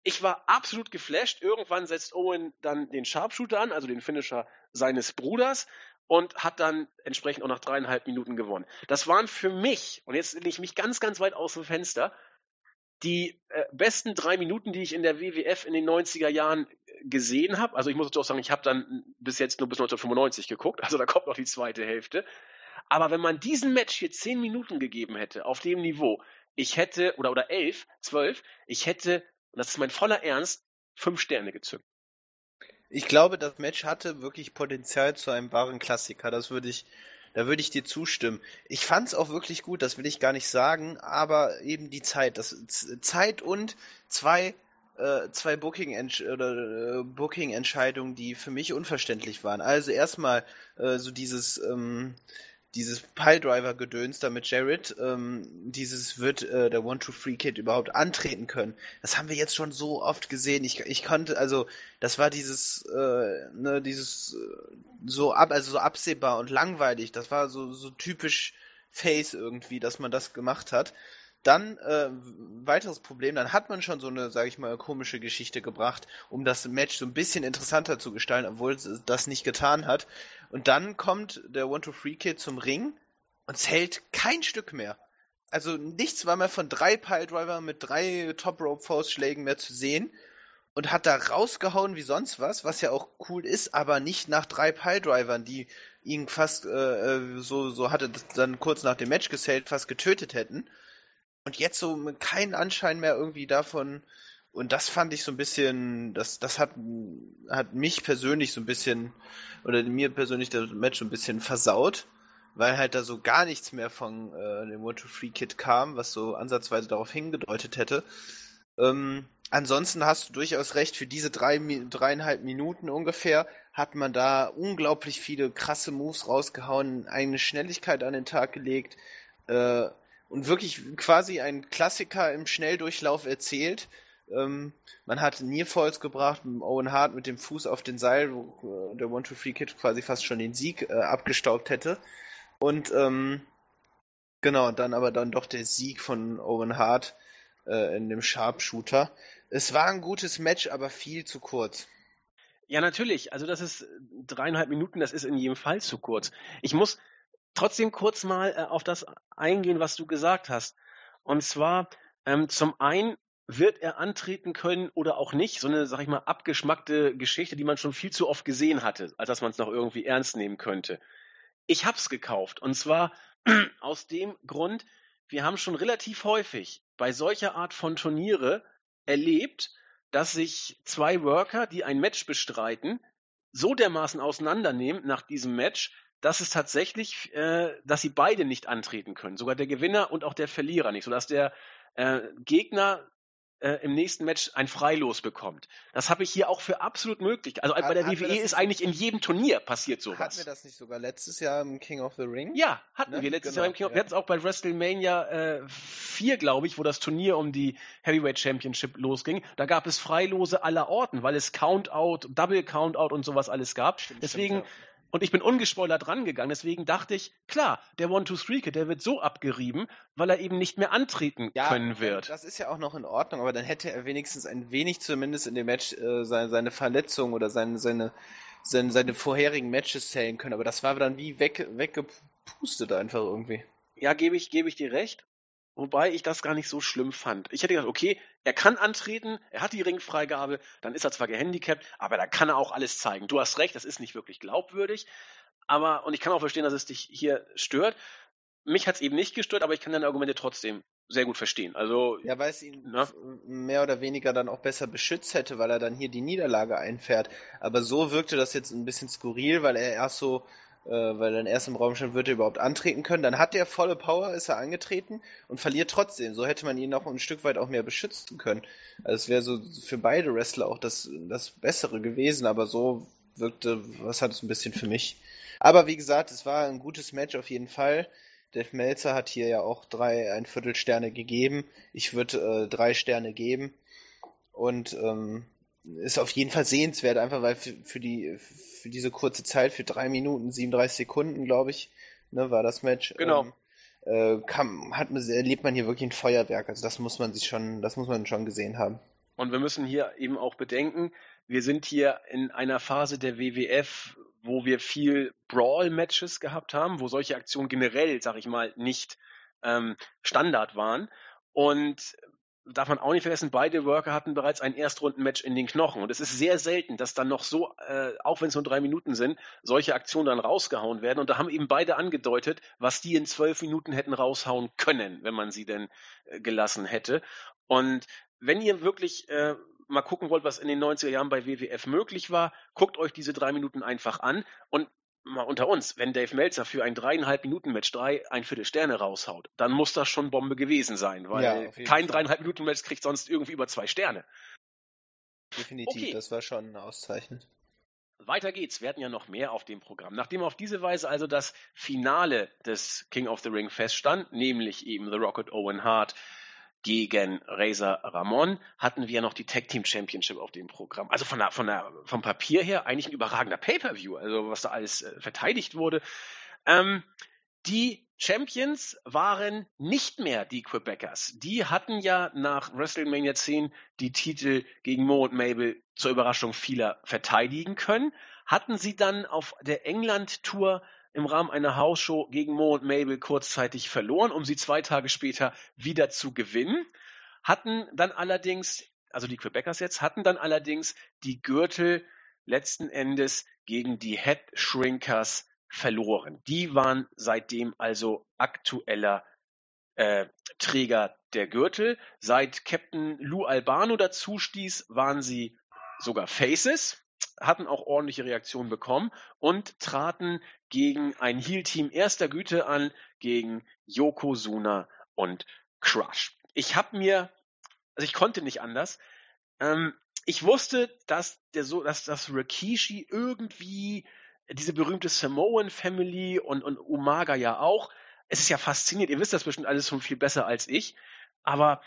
Ich war absolut geflasht. Irgendwann setzt Owen dann den Sharpshooter an, also den Finisher seines Bruders und hat dann entsprechend auch nach dreieinhalb Minuten gewonnen. Das waren für mich, und jetzt lege ich mich ganz, ganz weit aus dem Fenster, die äh, besten drei Minuten, die ich in der WWF in den 90er Jahren äh, gesehen habe, also ich muss auch sagen, ich habe dann bis jetzt nur bis 1995 geguckt, also da kommt noch die zweite Hälfte. Aber wenn man diesen Match hier zehn Minuten gegeben hätte, auf dem Niveau, ich hätte, oder, oder elf, zwölf, ich hätte, und das ist mein voller Ernst, fünf Sterne gezückt. Ich glaube, das Match hatte wirklich Potenzial zu einem wahren Klassiker. Das würde ich, da würde ich dir zustimmen. Ich fand es auch wirklich gut, das will ich gar nicht sagen, aber eben die Zeit, das Zeit und zwei äh, zwei Booking oder äh, Booking Entscheidungen, die für mich unverständlich waren. Also erstmal äh, so dieses ähm, dieses Piledriver-Gedöns da mit Jared, ähm, dieses wird äh, der One-Two-Free-Kid überhaupt antreten können. Das haben wir jetzt schon so oft gesehen. Ich, ich konnte, also, das war dieses, äh, ne, dieses äh, so ab, also so absehbar und langweilig. Das war so, so typisch Face irgendwie, dass man das gemacht hat. Dann äh, weiteres Problem, dann hat man schon so eine, sage ich mal, komische Geschichte gebracht, um das Match so ein bisschen interessanter zu gestalten, obwohl es das nicht getan hat. Und dann kommt der One-to-Free-Kid zum Ring und zählt kein Stück mehr. Also nichts war mehr von drei Piledriver mit drei Top-Rope-Faustschlägen mehr zu sehen und hat da rausgehauen wie sonst was, was ja auch cool ist, aber nicht nach drei Piledrivern, die ihn fast, äh, äh so, so hatte dann kurz nach dem Match gesellt, fast getötet hätten. Und jetzt so keinen Anschein mehr irgendwie davon. Und das fand ich so ein bisschen, das, das hat, hat mich persönlich so ein bisschen, oder mir persönlich das Match so ein bisschen versaut, weil halt da so gar nichts mehr von äh, dem One to Free Kid kam, was so ansatzweise darauf hingedeutet hätte. Ähm, ansonsten hast du durchaus recht, für diese drei, dreieinhalb Minuten ungefähr hat man da unglaublich viele krasse Moves rausgehauen, eine Schnelligkeit an den Tag gelegt, äh, und wirklich quasi ein Klassiker im Schnelldurchlauf erzählt. Ähm, man hat Nearfalls gebracht, Owen Hart mit dem Fuß auf den Seil, wo äh, der One-Two-Free-Kid quasi fast schon den Sieg äh, abgestaubt hätte. Und ähm, genau, dann aber dann doch der Sieg von Owen Hart äh, in dem Sharpshooter. Es war ein gutes Match, aber viel zu kurz. Ja, natürlich. Also das ist dreieinhalb Minuten, das ist in jedem Fall zu kurz. Ich muss trotzdem kurz mal äh, auf das eingehen, was du gesagt hast. Und zwar ähm, zum einen wird er antreten können oder auch nicht. So eine, sag ich mal, abgeschmackte Geschichte, die man schon viel zu oft gesehen hatte, als dass man es noch irgendwie ernst nehmen könnte. Ich hab's gekauft. Und zwar aus dem Grund, wir haben schon relativ häufig bei solcher Art von Turniere erlebt, dass sich zwei Worker, die ein Match bestreiten, so dermaßen auseinandernehmen nach diesem Match, dass es tatsächlich, äh, dass sie beide nicht antreten können. Sogar der Gewinner und auch der Verlierer nicht, sodass der äh, Gegner äh, im nächsten Match ein Freilos bekommt. Das habe ich hier auch für absolut möglich. Also hat, bei der WWE ist eigentlich in jedem Turnier passiert sowas. Hatten wir das nicht sogar letztes Jahr im King of the Ring? Ja, hatten ne? wir letztes genau, Jahr im King of ja. Wir hatten es auch bei WrestleMania äh, 4, glaube ich, wo das Turnier um die Heavyweight Championship losging. Da gab es Freilose aller Orten, weil es Countout, Double Countout und sowas alles gab. Stimmt, Deswegen stimmt, ja und ich bin ungespoilert rangegangen. Deswegen dachte ich, klar, der One-Two-Three-Kid, der wird so abgerieben, weil er eben nicht mehr antreten ja, können wird. Das ist ja auch noch in Ordnung, aber dann hätte er wenigstens ein wenig zumindest in dem Match äh, seine, seine, Verletzung oder seine, seine, seine, seine vorherigen Matches zählen können. Aber das war dann wie weg, weggepustet einfach irgendwie. Ja, gebe ich, gebe ich dir recht. Wobei ich das gar nicht so schlimm fand. Ich hätte gedacht, okay, er kann antreten, er hat die Ringfreigabe, dann ist er zwar gehandicapt, aber da kann er auch alles zeigen. Du hast recht, das ist nicht wirklich glaubwürdig. Aber, und ich kann auch verstehen, dass es dich hier stört. Mich hat es eben nicht gestört, aber ich kann deine Argumente trotzdem sehr gut verstehen. Also, ja, weil es ihn na? mehr oder weniger dann auch besser beschützt hätte, weil er dann hier die Niederlage einfährt. Aber so wirkte das jetzt ein bisschen skurril, weil er erst so weil dann erst im Raum wird er überhaupt antreten können. Dann hat er volle Power, ist er angetreten und verliert trotzdem. So hätte man ihn noch ein Stück weit auch mehr beschützen können. Also es wäre so für beide Wrestler auch das, das Bessere gewesen, aber so wirkte, was hat es ein bisschen für mich. Aber wie gesagt, es war ein gutes Match auf jeden Fall. Dave Melzer hat hier ja auch drei, ein Viertel Sterne gegeben. Ich würde äh, drei Sterne geben. Und ähm, ist auf jeden Fall sehenswert, einfach weil für, für, die für diese kurze Zeit, für drei Minuten 37 Sekunden, glaube ich, ne, war das Match. Genau. Ähm, äh, kann, hat, erlebt man hier wirklich ein Feuerwerk. Also das muss man sich schon, das muss man schon gesehen haben. Und wir müssen hier eben auch bedenken, wir sind hier in einer Phase der WWF, wo wir viel Brawl-Matches gehabt haben, wo solche Aktionen generell, sag ich mal, nicht ähm, Standard waren. Und darf man auch nicht vergessen, beide Worker hatten bereits ein Erstrundenmatch in den Knochen. Und es ist sehr selten, dass dann noch so, äh, auch wenn es nur drei Minuten sind, solche Aktionen dann rausgehauen werden. Und da haben eben beide angedeutet, was die in zwölf Minuten hätten raushauen können, wenn man sie denn äh, gelassen hätte. Und wenn ihr wirklich äh, mal gucken wollt, was in den 90er Jahren bei WWF möglich war, guckt euch diese drei Minuten einfach an und mal unter uns, wenn Dave Meltzer für ein dreieinhalb Minuten Match drei ein Viertel Sterne raushaut, dann muss das schon Bombe gewesen sein, weil ja, kein dreieinhalb Minuten Match kriegt sonst irgendwie über zwei Sterne. Definitiv, okay. das war schon auszeichnend. Weiter geht's. Wir hatten ja noch mehr auf dem Programm. Nachdem auf diese Weise also das Finale des King of the Ring feststand, nämlich eben The Rocket Owen Hart gegen Razor Ramon hatten wir noch die Tag Team Championship auf dem Programm. Also von der, von der, vom Papier her eigentlich ein überragender Pay-per-View, also was da alles äh, verteidigt wurde. Ähm, die Champions waren nicht mehr die Quebecers. Die hatten ja nach WrestleMania 10 die Titel gegen Mo und Mabel zur Überraschung vieler verteidigen können. Hatten sie dann auf der England-Tour im Rahmen einer Hausshow gegen Mo und Mabel kurzzeitig verloren, um sie zwei Tage später wieder zu gewinnen, hatten dann allerdings, also die Quebecers jetzt, hatten dann allerdings die Gürtel letzten Endes gegen die Head Shrinkers verloren. Die waren seitdem also aktueller äh, Träger der Gürtel. Seit Captain Lou Albano dazu stieß, waren sie sogar Faces hatten auch ordentliche Reaktionen bekommen und traten gegen ein Heal-Team erster Güte an, gegen Yokozuna und Crush. Ich habe mir, also ich konnte nicht anders. Ähm, ich wusste, dass der so, dass das Rikishi irgendwie diese berühmte Samoan Family und, und Umaga ja auch. Es ist ja faszinierend. Ihr wisst das bestimmt alles schon viel besser als ich. Aber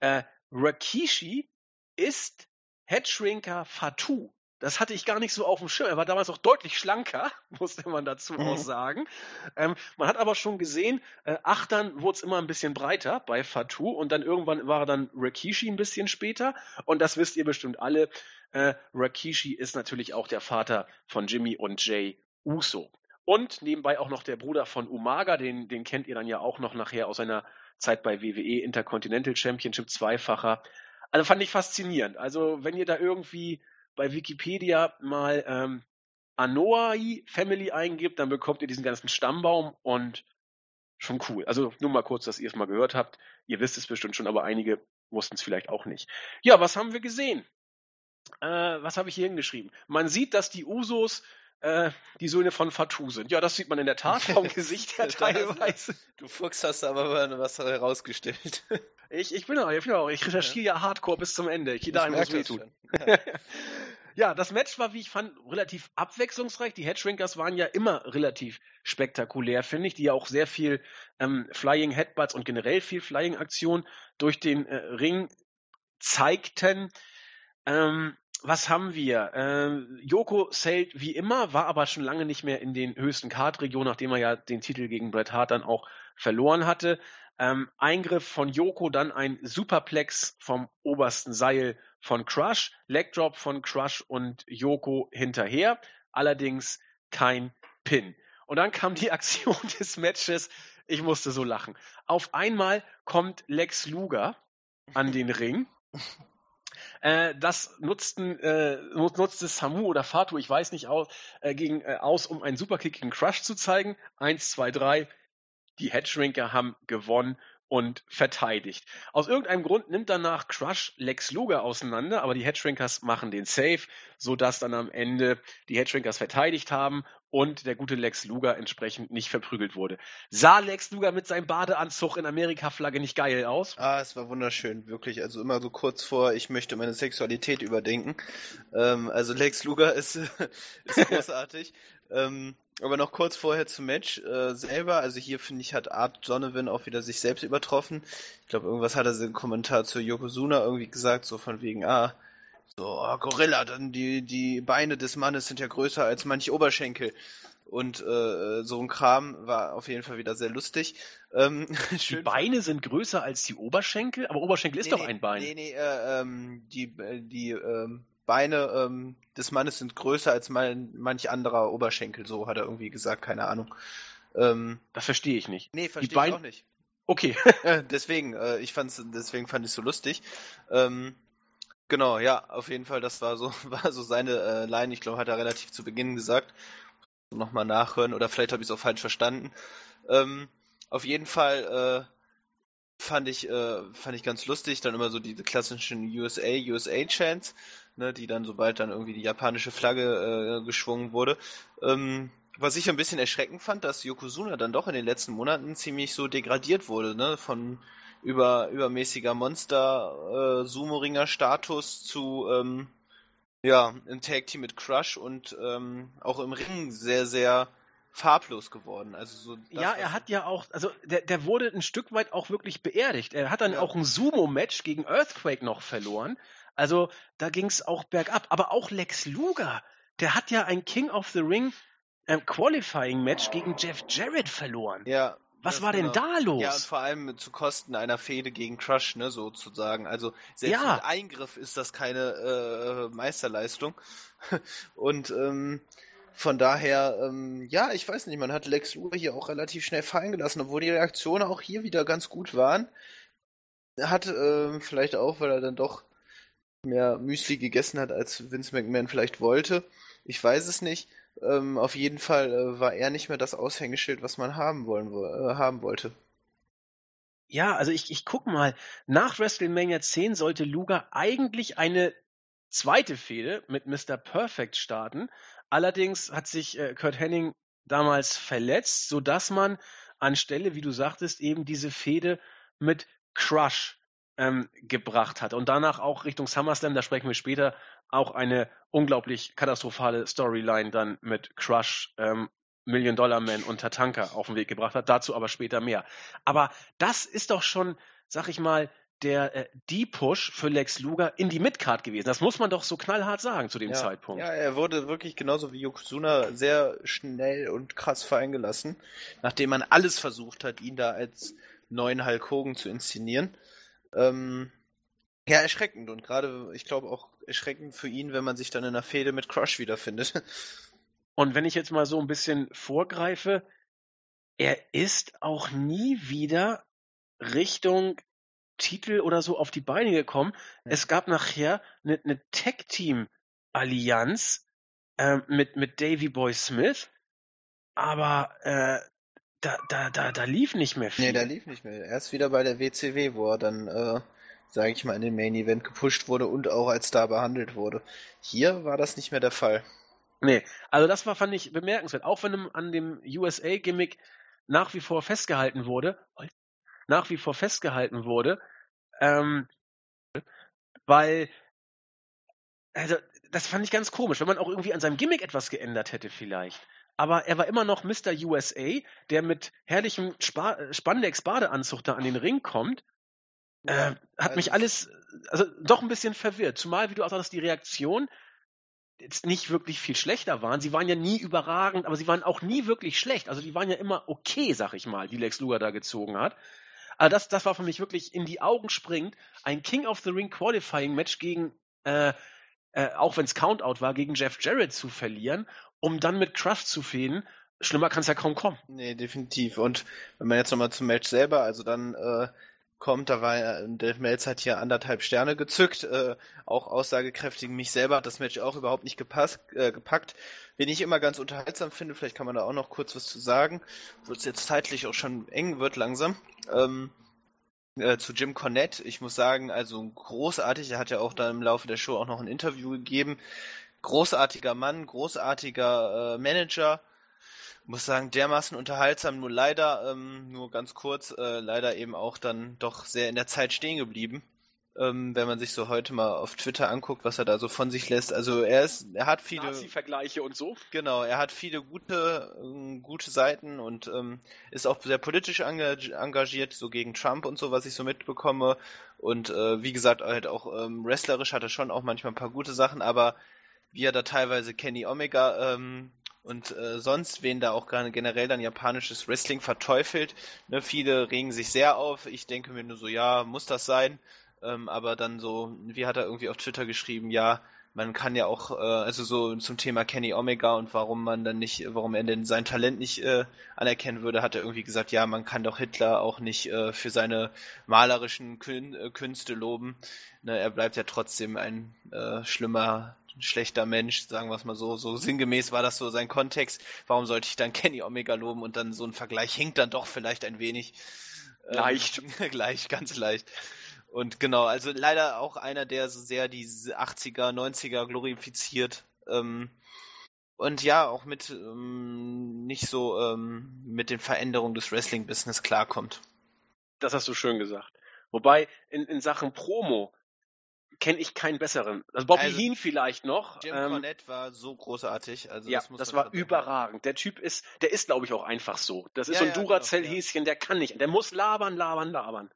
äh, Rikishi ist Headshrinker Fatu. Das hatte ich gar nicht so auf dem Schirm. Er war damals auch deutlich schlanker, musste man dazu mhm. auch sagen. Ähm, man hat aber schon gesehen, äh, Achtern wurde es immer ein bisschen breiter bei Fatou und dann irgendwann war er dann Rakishi ein bisschen später. Und das wisst ihr bestimmt alle. Äh, Rakishi ist natürlich auch der Vater von Jimmy und Jay Uso. Und nebenbei auch noch der Bruder von Umaga, den, den kennt ihr dann ja auch noch nachher aus seiner Zeit bei WWE Intercontinental Championship zweifacher. Also fand ich faszinierend. Also wenn ihr da irgendwie bei Wikipedia mal ähm, Anoa'i Family eingibt, dann bekommt ihr diesen ganzen Stammbaum und schon cool. Also nur mal kurz, dass ihr es mal gehört habt. Ihr wisst es bestimmt schon, aber einige wussten es vielleicht auch nicht. Ja, was haben wir gesehen? Äh, was habe ich hier hingeschrieben? Man sieht, dass die Usos die Söhne von Fatou sind. Ja, das sieht man in der Tat vom Gesicht her teilweise. Du Fuchs hast aber was herausgestellt. Ich, ich bin auch, ich, bin auch, ich recherchiere ja. ja Hardcore bis zum Ende. Ich, ich dahin, was wehtun. Ja. das Match war, wie ich fand, relativ abwechslungsreich. Die Headshrinkers waren ja immer relativ spektakulär, finde ich, die ja auch sehr viel ähm, Flying Headbutts und generell viel Flying-Aktion durch den äh, Ring zeigten. Ähm, was haben wir? Ähm, Joko zählt wie immer, war aber schon lange nicht mehr in den höchsten Card-Regionen, nachdem er ja den Titel gegen Bret Hart dann auch verloren hatte. Ähm, Eingriff von Joko, dann ein Superplex vom obersten Seil von Crush, Legdrop von Crush und Joko hinterher, allerdings kein Pin. Und dann kam die Aktion des Matches, ich musste so lachen. Auf einmal kommt Lex Luger an den Ring äh, das nutzten, äh, nutzte Samu oder Fatu, ich weiß nicht, aus, äh, gegen, äh, aus, um einen Superkick gegen Crush zu zeigen. Eins, zwei, drei. Die Hedgerinker haben gewonnen und verteidigt. Aus irgendeinem Grund nimmt danach Crush Lex Luger auseinander, aber die Hedgerinkers machen den Safe, sodass dann am Ende die Hedgerinkers verteidigt haben und der gute Lex Luger entsprechend nicht verprügelt wurde. Sah Lex Luger mit seinem Badeanzug in Amerika-Flagge nicht geil aus? Ah, es war wunderschön, wirklich. Also immer so kurz vor, ich möchte meine Sexualität überdenken. Ähm, also Lex Luger ist, ist großartig. ähm, aber noch kurz vorher zum Match äh, selber. Also hier finde ich, hat Art Donovan auch wieder sich selbst übertroffen. Ich glaube, irgendwas hat er im Kommentar zu Yokozuna irgendwie gesagt, so von wegen, ah, so, oh, Gorilla, dann die, die Beine des Mannes sind ja größer als manch Oberschenkel. Und äh, so ein Kram war auf jeden Fall wieder sehr lustig. Ähm, die Beine sind größer als die Oberschenkel, aber Oberschenkel ist nee, doch ein Bein. Nee, nee, äh, ähm, die, äh, die ähm, Beine ähm, des Mannes sind größer als mein, manch anderer Oberschenkel, so hat er irgendwie gesagt, keine Ahnung. Ähm, das verstehe ich nicht. Nee, verstehe ich auch nicht. Okay. deswegen, äh, ich fand's, deswegen fand ich so lustig. Ähm, Genau, ja, auf jeden Fall, das war so, war so seine äh, Line. Ich glaube, hat er relativ zu Beginn gesagt. Nochmal nachhören oder vielleicht habe ich es auch falsch verstanden. Ähm, auf jeden Fall äh, fand ich äh, fand ich ganz lustig. Dann immer so diese klassischen USA USA Chants, ne, die dann sobald dann irgendwie die japanische Flagge äh, geschwungen wurde. Ähm, was ich ein bisschen erschreckend fand, dass Yokozuna dann doch in den letzten Monaten ziemlich so degradiert wurde, ne, von über übermäßiger Monster äh, Sumo-Ringer Status zu ähm, ja, ein Tag Team mit Crush und ähm, auch im Ring sehr, sehr farblos geworden. Also so ja, er hat ja auch, also der, der wurde ein Stück weit auch wirklich beerdigt. Er hat dann ja. auch ein Sumo-Match gegen Earthquake noch verloren. Also da ging es auch bergab. Aber auch Lex Luger, der hat ja ein King of the Ring ähm, Qualifying-Match gegen Jeff Jarrett verloren. Ja, was war denn da los? Ja, und vor allem zu Kosten einer Fehde gegen Crush, ne, sozusagen. Also selbst ja. mit Eingriff ist das keine äh, Meisterleistung. und ähm, von daher, ähm, ja, ich weiß nicht, man hat Lex Luger hier auch relativ schnell fallen gelassen, obwohl die Reaktionen auch hier wieder ganz gut waren. Er hat äh, vielleicht auch, weil er dann doch mehr Müsli gegessen hat, als Vince McMahon vielleicht wollte. Ich weiß es nicht. Ähm, auf jeden Fall äh, war er nicht mehr das Aushängeschild, was man haben wollen äh, haben wollte. Ja, also ich, ich guck mal, nach WrestleMania 10 sollte Luger eigentlich eine zweite Fehde mit Mr. Perfect starten. Allerdings hat sich äh, Kurt Henning damals verletzt, sodass man anstelle, wie du sagtest, eben diese Fehde mit Crush ähm, gebracht hat. Und danach auch Richtung SummerSlam, da sprechen wir später, auch eine unglaublich katastrophale Storyline dann mit Crush, ähm, Million Dollar Man und Tatanka auf den Weg gebracht hat. Dazu aber später mehr. Aber das ist doch schon, sag ich mal, der äh, D-Push für Lex Luger in die Midcard gewesen. Das muss man doch so knallhart sagen zu dem ja, Zeitpunkt. Ja, er wurde wirklich genauso wie Yokozuna sehr schnell und krass fallen gelassen, nachdem man alles versucht hat, ihn da als neuen Hulk Hogan zu inszenieren. Ähm, ja, erschreckend und gerade, ich glaube auch erschreckend für ihn, wenn man sich dann in einer Fehde mit Crush wiederfindet. Und wenn ich jetzt mal so ein bisschen vorgreife, er ist auch nie wieder Richtung Titel oder so auf die Beine gekommen. Ja. Es gab nachher eine, eine Tag-Team-Allianz äh, mit, mit Davy Boy Smith, aber äh, da, da, da, da lief nicht mehr viel. Nee, da lief nicht mehr. Erst wieder bei der WCW, wo er dann, äh, sage ich mal, in den Main Event gepusht wurde und auch als Star behandelt wurde. Hier war das nicht mehr der Fall. Nee, also das war, fand ich bemerkenswert. Auch wenn an dem USA-Gimmick nach wie vor festgehalten wurde, nach wie vor festgehalten wurde, ähm, weil, also, das fand ich ganz komisch, wenn man auch irgendwie an seinem Gimmick etwas geändert hätte vielleicht. Aber er war immer noch Mr. USA, der mit herrlichem Spa Spandex-Badeanzug da an den Ring kommt. Äh, hat also mich alles, also doch ein bisschen verwirrt. Zumal, wie du auch sagst, die Reaktion jetzt nicht wirklich viel schlechter waren. Sie waren ja nie überragend, aber sie waren auch nie wirklich schlecht. Also die waren ja immer okay, sag ich mal, die Lex Luger da gezogen hat. Aber das, das war für mich wirklich in die Augen springend. Ein King of the Ring Qualifying Match gegen, äh, äh, auch wenn es Countout war, gegen Jeff Jarrett zu verlieren, um dann mit Crush zu fehlen. Schlimmer kann es ja kaum kommen. Nee, definitiv. Und wenn man jetzt nochmal zum Match selber, also dann äh, kommt. Da war der Melz hat hier anderthalb Sterne gezückt, äh, auch aussagekräftig. Mich selber hat das Match auch überhaupt nicht gepasst, äh, gepackt. Wen ich immer ganz unterhaltsam finde, vielleicht kann man da auch noch kurz was zu sagen, wo es jetzt zeitlich auch schon eng wird langsam. Ähm, äh, zu Jim Cornette. Ich muss sagen, also großartig. Er hat ja auch da im Laufe der Show auch noch ein Interview gegeben. Großartiger Mann, großartiger äh, Manager muss sagen, dermaßen unterhaltsam, nur leider, ähm, nur ganz kurz, äh, leider eben auch dann doch sehr in der Zeit stehen geblieben. Ähm, wenn man sich so heute mal auf Twitter anguckt, was er da so von sich lässt. Also er ist, er hat viele Nazi-Vergleiche und so. Genau, er hat viele gute, äh, gute Seiten und ähm, ist auch sehr politisch engagiert, so gegen Trump und so, was ich so mitbekomme. Und äh, wie gesagt, halt auch ähm, wrestlerisch hat er schon auch manchmal ein paar gute Sachen, aber wie er da teilweise Kenny Omega ähm, und äh, sonst wen da auch gerade generell dann japanisches Wrestling verteufelt. Ne, viele regen sich sehr auf. Ich denke mir nur so, ja, muss das sein? Ähm, aber dann so, wie hat er irgendwie auf Twitter geschrieben, ja, man kann ja auch, äh, also so zum Thema Kenny Omega und warum man dann nicht, warum er denn sein Talent nicht äh, anerkennen würde, hat er irgendwie gesagt, ja, man kann doch Hitler auch nicht äh, für seine malerischen Kün äh, Künste loben. Ne, er bleibt ja trotzdem ein äh, schlimmer ein schlechter Mensch, sagen wir es mal so. So sinngemäß war das so sein Kontext. Warum sollte ich dann Kenny Omega loben und dann so ein Vergleich hinkt dann doch vielleicht ein wenig. Ähm, leicht. Ähm, gleich, ganz leicht. Und genau, also leider auch einer, der so sehr die 80er, 90er glorifiziert. Ähm, und ja, auch mit ähm, nicht so ähm, mit den Veränderungen des Wrestling-Business klarkommt. Das hast du schön gesagt. Wobei in, in Sachen Promo kenne ich keinen besseren. Also Bobby also, Heen vielleicht noch. Jim ähm, Cornette war so großartig. Also ja, das, das war überragend. Der Typ ist, der ist glaube ich auch einfach so. Das ist ja, so ein ja, Duracell-Häschen, genau, ja. der kann nicht. Der muss labern, labern, labern.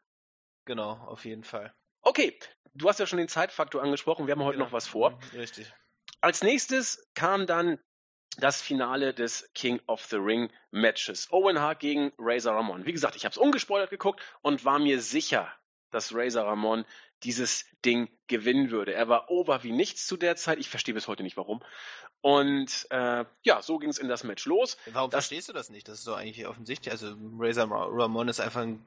Genau, auf jeden Fall. Okay, du hast ja schon den Zeitfaktor angesprochen. Wir haben heute genau. noch was vor. Mhm, richtig. Als nächstes kam dann das Finale des King of the Ring Matches. Owen Hart gegen Razor Ramon. Wie gesagt, ich habe es ungespoilert geguckt und war mir sicher, dass Razor Ramon dieses Ding gewinnen würde. Er war over wie nichts zu der Zeit. Ich verstehe bis heute nicht warum. Und äh, ja, so ging es in das Match los. Warum das, verstehst du das nicht? Das ist doch eigentlich offensichtlich. Also Razor Ramon ist einfach ein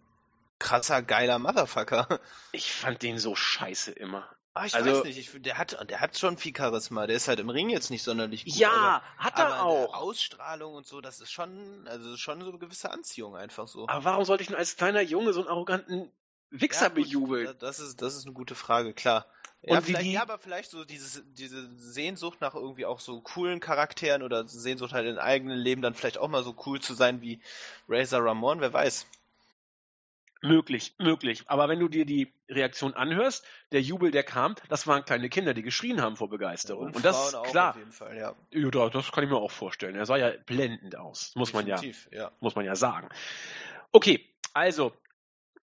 krasser, geiler Motherfucker. Ich fand den so scheiße immer. Ah, ich also, weiß nicht, ich, der, hat, der hat schon viel Charisma. Der ist halt im Ring jetzt nicht sonderlich gut. Ja, aber, hat er auch. Ausstrahlung und so, das ist schon, also schon so eine gewisse Anziehung einfach so. Aber warum sollte ich denn als kleiner Junge so einen arroganten Wichser ja, bejubelt. Das ist, das ist eine gute Frage, klar. Ja, und vielleicht, die... ja, aber vielleicht so dieses, diese Sehnsucht nach irgendwie auch so coolen Charakteren oder Sehnsucht halt in eigenen Leben dann vielleicht auch mal so cool zu sein wie Razor Ramon, wer weiß. Möglich, möglich. Aber wenn du dir die Reaktion anhörst, der Jubel, der kam, das waren kleine Kinder, die geschrien haben vor Begeisterung. Und, und das ist klar. Auf jeden Fall, ja. ja. das kann ich mir auch vorstellen. Er sah ja blendend aus. Muss man ja, ja, muss man ja sagen. Okay, also,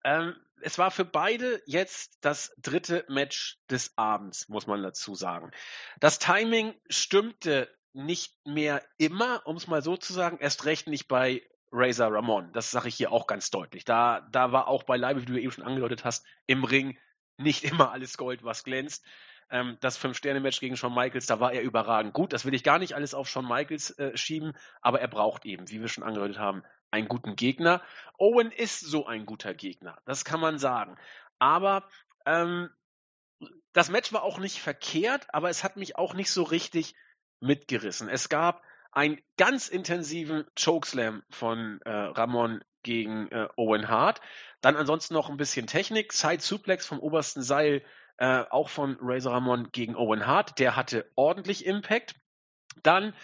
ähm, es war für beide jetzt das dritte Match des Abends, muss man dazu sagen. Das Timing stimmte nicht mehr immer, um es mal so zu sagen, erst recht nicht bei Razor Ramon. Das sage ich hier auch ganz deutlich. Da, da war auch beileibe, wie du eben schon angedeutet hast, im Ring nicht immer alles Gold, was glänzt. Ähm, das Fünf-Sterne-Match gegen Shawn Michaels, da war er überragend gut. Das will ich gar nicht alles auf Shawn Michaels äh, schieben, aber er braucht eben, wie wir schon angedeutet haben, einen guten Gegner. Owen ist so ein guter Gegner, das kann man sagen. Aber ähm, das Match war auch nicht verkehrt, aber es hat mich auch nicht so richtig mitgerissen. Es gab einen ganz intensiven Chokeslam von äh, Ramon gegen äh, Owen Hart. Dann ansonsten noch ein bisschen Technik, Side Suplex vom obersten Seil, äh, auch von Razor Ramon gegen Owen Hart. Der hatte ordentlich Impact. Dann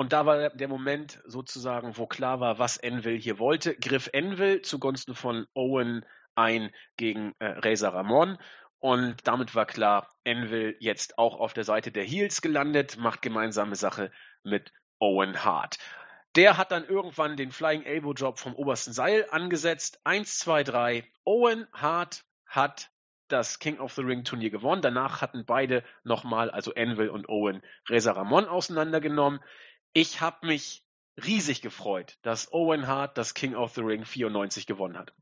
und da war der Moment sozusagen, wo klar war, was Envil hier wollte. Griff Envil zugunsten von Owen ein gegen äh, Reza Ramon. Und damit war klar, Envil jetzt auch auf der Seite der Heels gelandet, macht gemeinsame Sache mit Owen Hart. Der hat dann irgendwann den Flying Elbow Job vom obersten Seil angesetzt. Eins, zwei, drei. Owen Hart hat das King of the Ring Turnier gewonnen. Danach hatten beide nochmal, also Envil und Owen, Reza Ramon auseinandergenommen. Ich habe mich riesig gefreut, dass Owen Hart das King of the Ring 94 gewonnen hat.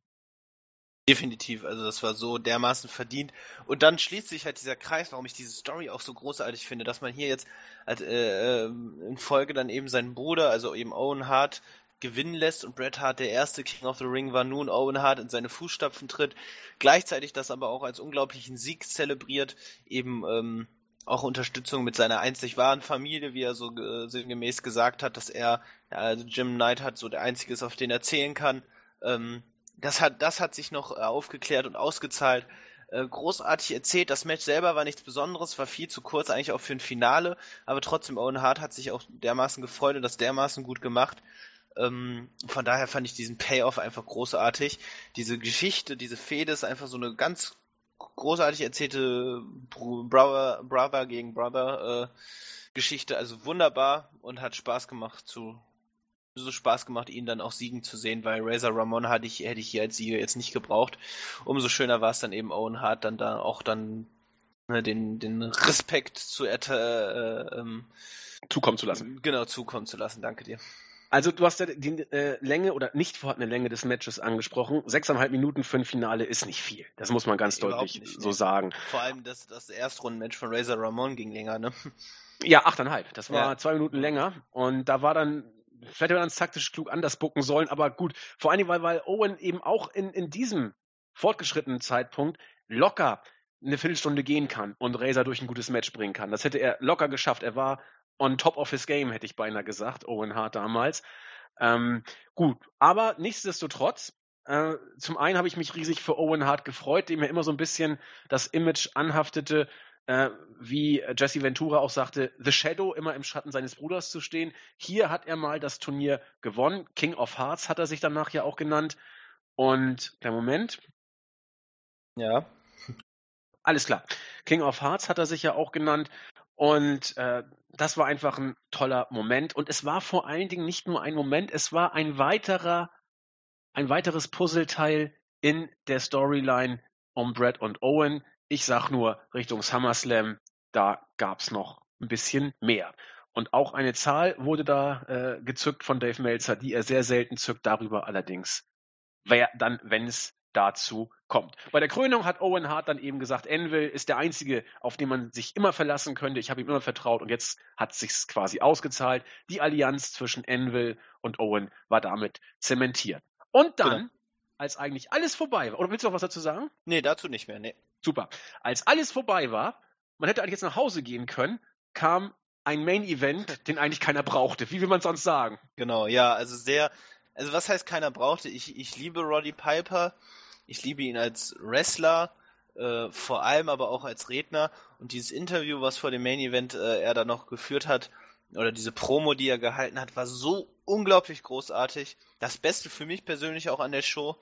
Definitiv, also das war so dermaßen verdient. Und dann schließt sich halt dieser Kreis, warum ich diese Story auch so großartig finde, dass man hier jetzt halt, äh, in Folge dann eben seinen Bruder, also eben Owen Hart, gewinnen lässt und Bret Hart der erste King of the Ring war, nun Owen Hart in seine Fußstapfen tritt, gleichzeitig das aber auch als unglaublichen Sieg zelebriert, eben ähm, auch Unterstützung mit seiner einzig wahren Familie, wie er so äh, sinngemäß gesagt hat, dass er, ja, also Jim Knight hat so der einzige ist, auf den er zählen kann. Ähm, das hat, das hat sich noch äh, aufgeklärt und ausgezahlt. Äh, großartig erzählt. Das Match selber war nichts Besonderes, war viel zu kurz eigentlich auch für ein Finale, aber trotzdem Owen Hart hat sich auch dermaßen gefreut und das dermaßen gut gemacht. Ähm, von daher fand ich diesen Payoff einfach großartig. Diese Geschichte, diese Fehde ist einfach so eine ganz großartig erzählte Brother, Brother gegen Brother äh, Geschichte, also wunderbar und hat Spaß gemacht zu so Spaß gemacht, ihn dann auch siegen zu sehen, weil Razor Ramon hatte ich, hätte ich hier als Sieger jetzt nicht gebraucht. Umso schöner war es dann eben Owen Hart dann da auch dann ne, den, den Respekt zu äh, ähm, zukommen zu lassen. Genau, zukommen zu lassen. Danke dir. Also du hast ja die äh, Länge oder nicht vorhandene Länge des Matches angesprochen. Sechseinhalb Minuten für ein Finale ist nicht viel. Das muss man ganz Überhaupt deutlich nicht, so sagen. Vor allem das, das Erstrundenmatch von Razor Ramon ging länger, ne? Ja, achteinhalb. Das war ja. zwei Minuten länger. Und da war dann vielleicht hätte man es taktisch klug anders bucken sollen, aber gut. Vor allen Dingen, weil, weil Owen eben auch in, in diesem fortgeschrittenen Zeitpunkt locker eine Viertelstunde gehen kann und Razor durch ein gutes Match bringen kann. Das hätte er locker geschafft. Er war on top of his game, hätte ich beinahe gesagt, Owen Hart damals. Ähm, gut, aber nichtsdestotrotz, äh, zum einen habe ich mich riesig für Owen Hart gefreut, dem ja immer so ein bisschen das Image anhaftete, äh, wie Jesse Ventura auch sagte, The Shadow immer im Schatten seines Bruders zu stehen. Hier hat er mal das Turnier gewonnen. King of Hearts hat er sich danach ja auch genannt. Und, der Moment. Ja. Alles klar. King of Hearts hat er sich ja auch genannt. Und äh, das war einfach ein toller Moment. Und es war vor allen Dingen nicht nur ein Moment, es war ein weiterer, ein weiteres Puzzleteil in der Storyline um Brad und Owen. Ich sag nur Richtung SummerSlam, da gab's noch ein bisschen mehr. Und auch eine Zahl wurde da äh, gezückt von Dave Meltzer, die er sehr selten zückt, darüber allerdings, wer dann, wenn es dazu kommt. Bei der Krönung hat Owen Hart dann eben gesagt, Envil ist der einzige, auf den man sich immer verlassen könnte. Ich habe ihm immer vertraut und jetzt hat sich's quasi ausgezahlt. Die Allianz zwischen Envil und Owen war damit zementiert. Und dann, genau. als eigentlich alles vorbei war, oder willst du noch was dazu sagen? Nee, dazu nicht mehr, nee. Super. Als alles vorbei war, man hätte eigentlich jetzt nach Hause gehen können, kam ein Main Event, den eigentlich keiner brauchte. Wie will man sonst sagen? Genau, ja, also sehr, also was heißt keiner brauchte? Ich, ich liebe Roddy Piper, ich liebe ihn als Wrestler, äh, vor allem aber auch als Redner und dieses Interview, was vor dem Main Event äh, er da noch geführt hat, oder diese Promo, die er gehalten hat, war so unglaublich großartig. Das Beste für mich persönlich auch an der Show.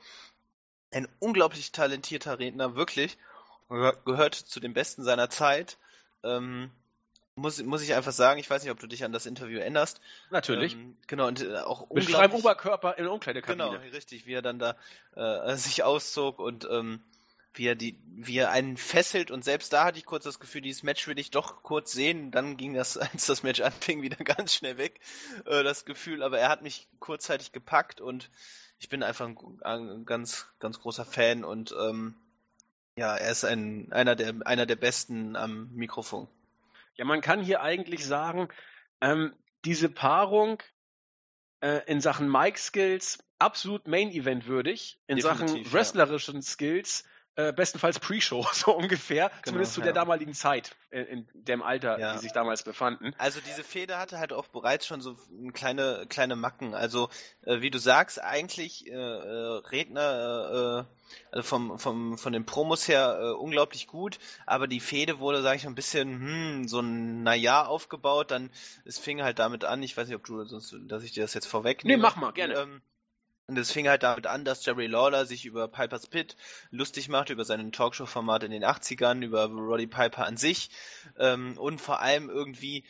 Ein unglaublich talentierter Redner, wirklich gehört zu den Besten seiner Zeit. Ähm, muss, muss ich einfach sagen, ich weiß nicht, ob du dich an das Interview erinnerst. Natürlich. Ähm, genau, und äh, auch Mit freiem Oberkörper in der Umkleidekabine. Genau, richtig, wie er dann da äh, sich auszog und ähm, wie er die, wie er einen fesselt und selbst da hatte ich kurz das Gefühl, dieses Match will ich doch kurz sehen. Dann ging das, als das Match anfing, wieder ganz schnell weg, äh, das Gefühl. Aber er hat mich kurzzeitig gepackt und ich bin einfach ein, ein ganz, ganz großer Fan und ähm, ja, er ist ein, einer, der, einer der Besten am Mikrofon. Ja, man kann hier eigentlich sagen, ähm, diese Paarung äh, in Sachen Mic-Skills absolut Main-Event würdig, in Definitiv, Sachen wrestlerischen ja. Skills äh, bestenfalls Pre-Show, so ungefähr, Genau, zumindest zu ja. der damaligen Zeit, in, in dem Alter, Ja. die sich damals befanden. Also diese Fehde hatte halt auch bereits schon so kleine kleine Macken. Also äh, wie du sagst, eigentlich äh, äh, Redner äh, also vom vom von den Promos her äh, unglaublich gut, aber die Fehde wurde, sage ich mal, ein bisschen hm, so ein Naja aufgebaut. Dann es fing halt damit an. Ich weiß nicht, ob du sonst, dass ich dir das jetzt vorwegnehme. Nee, mach mal, gerne. Ähm, und es fing halt damit an, dass Jerry Lawler sich über Piper's Pit lustig machte, über seinen Talkshow-Format in den 80ern, über Roddy Piper an sich ähm, und vor allem irgendwie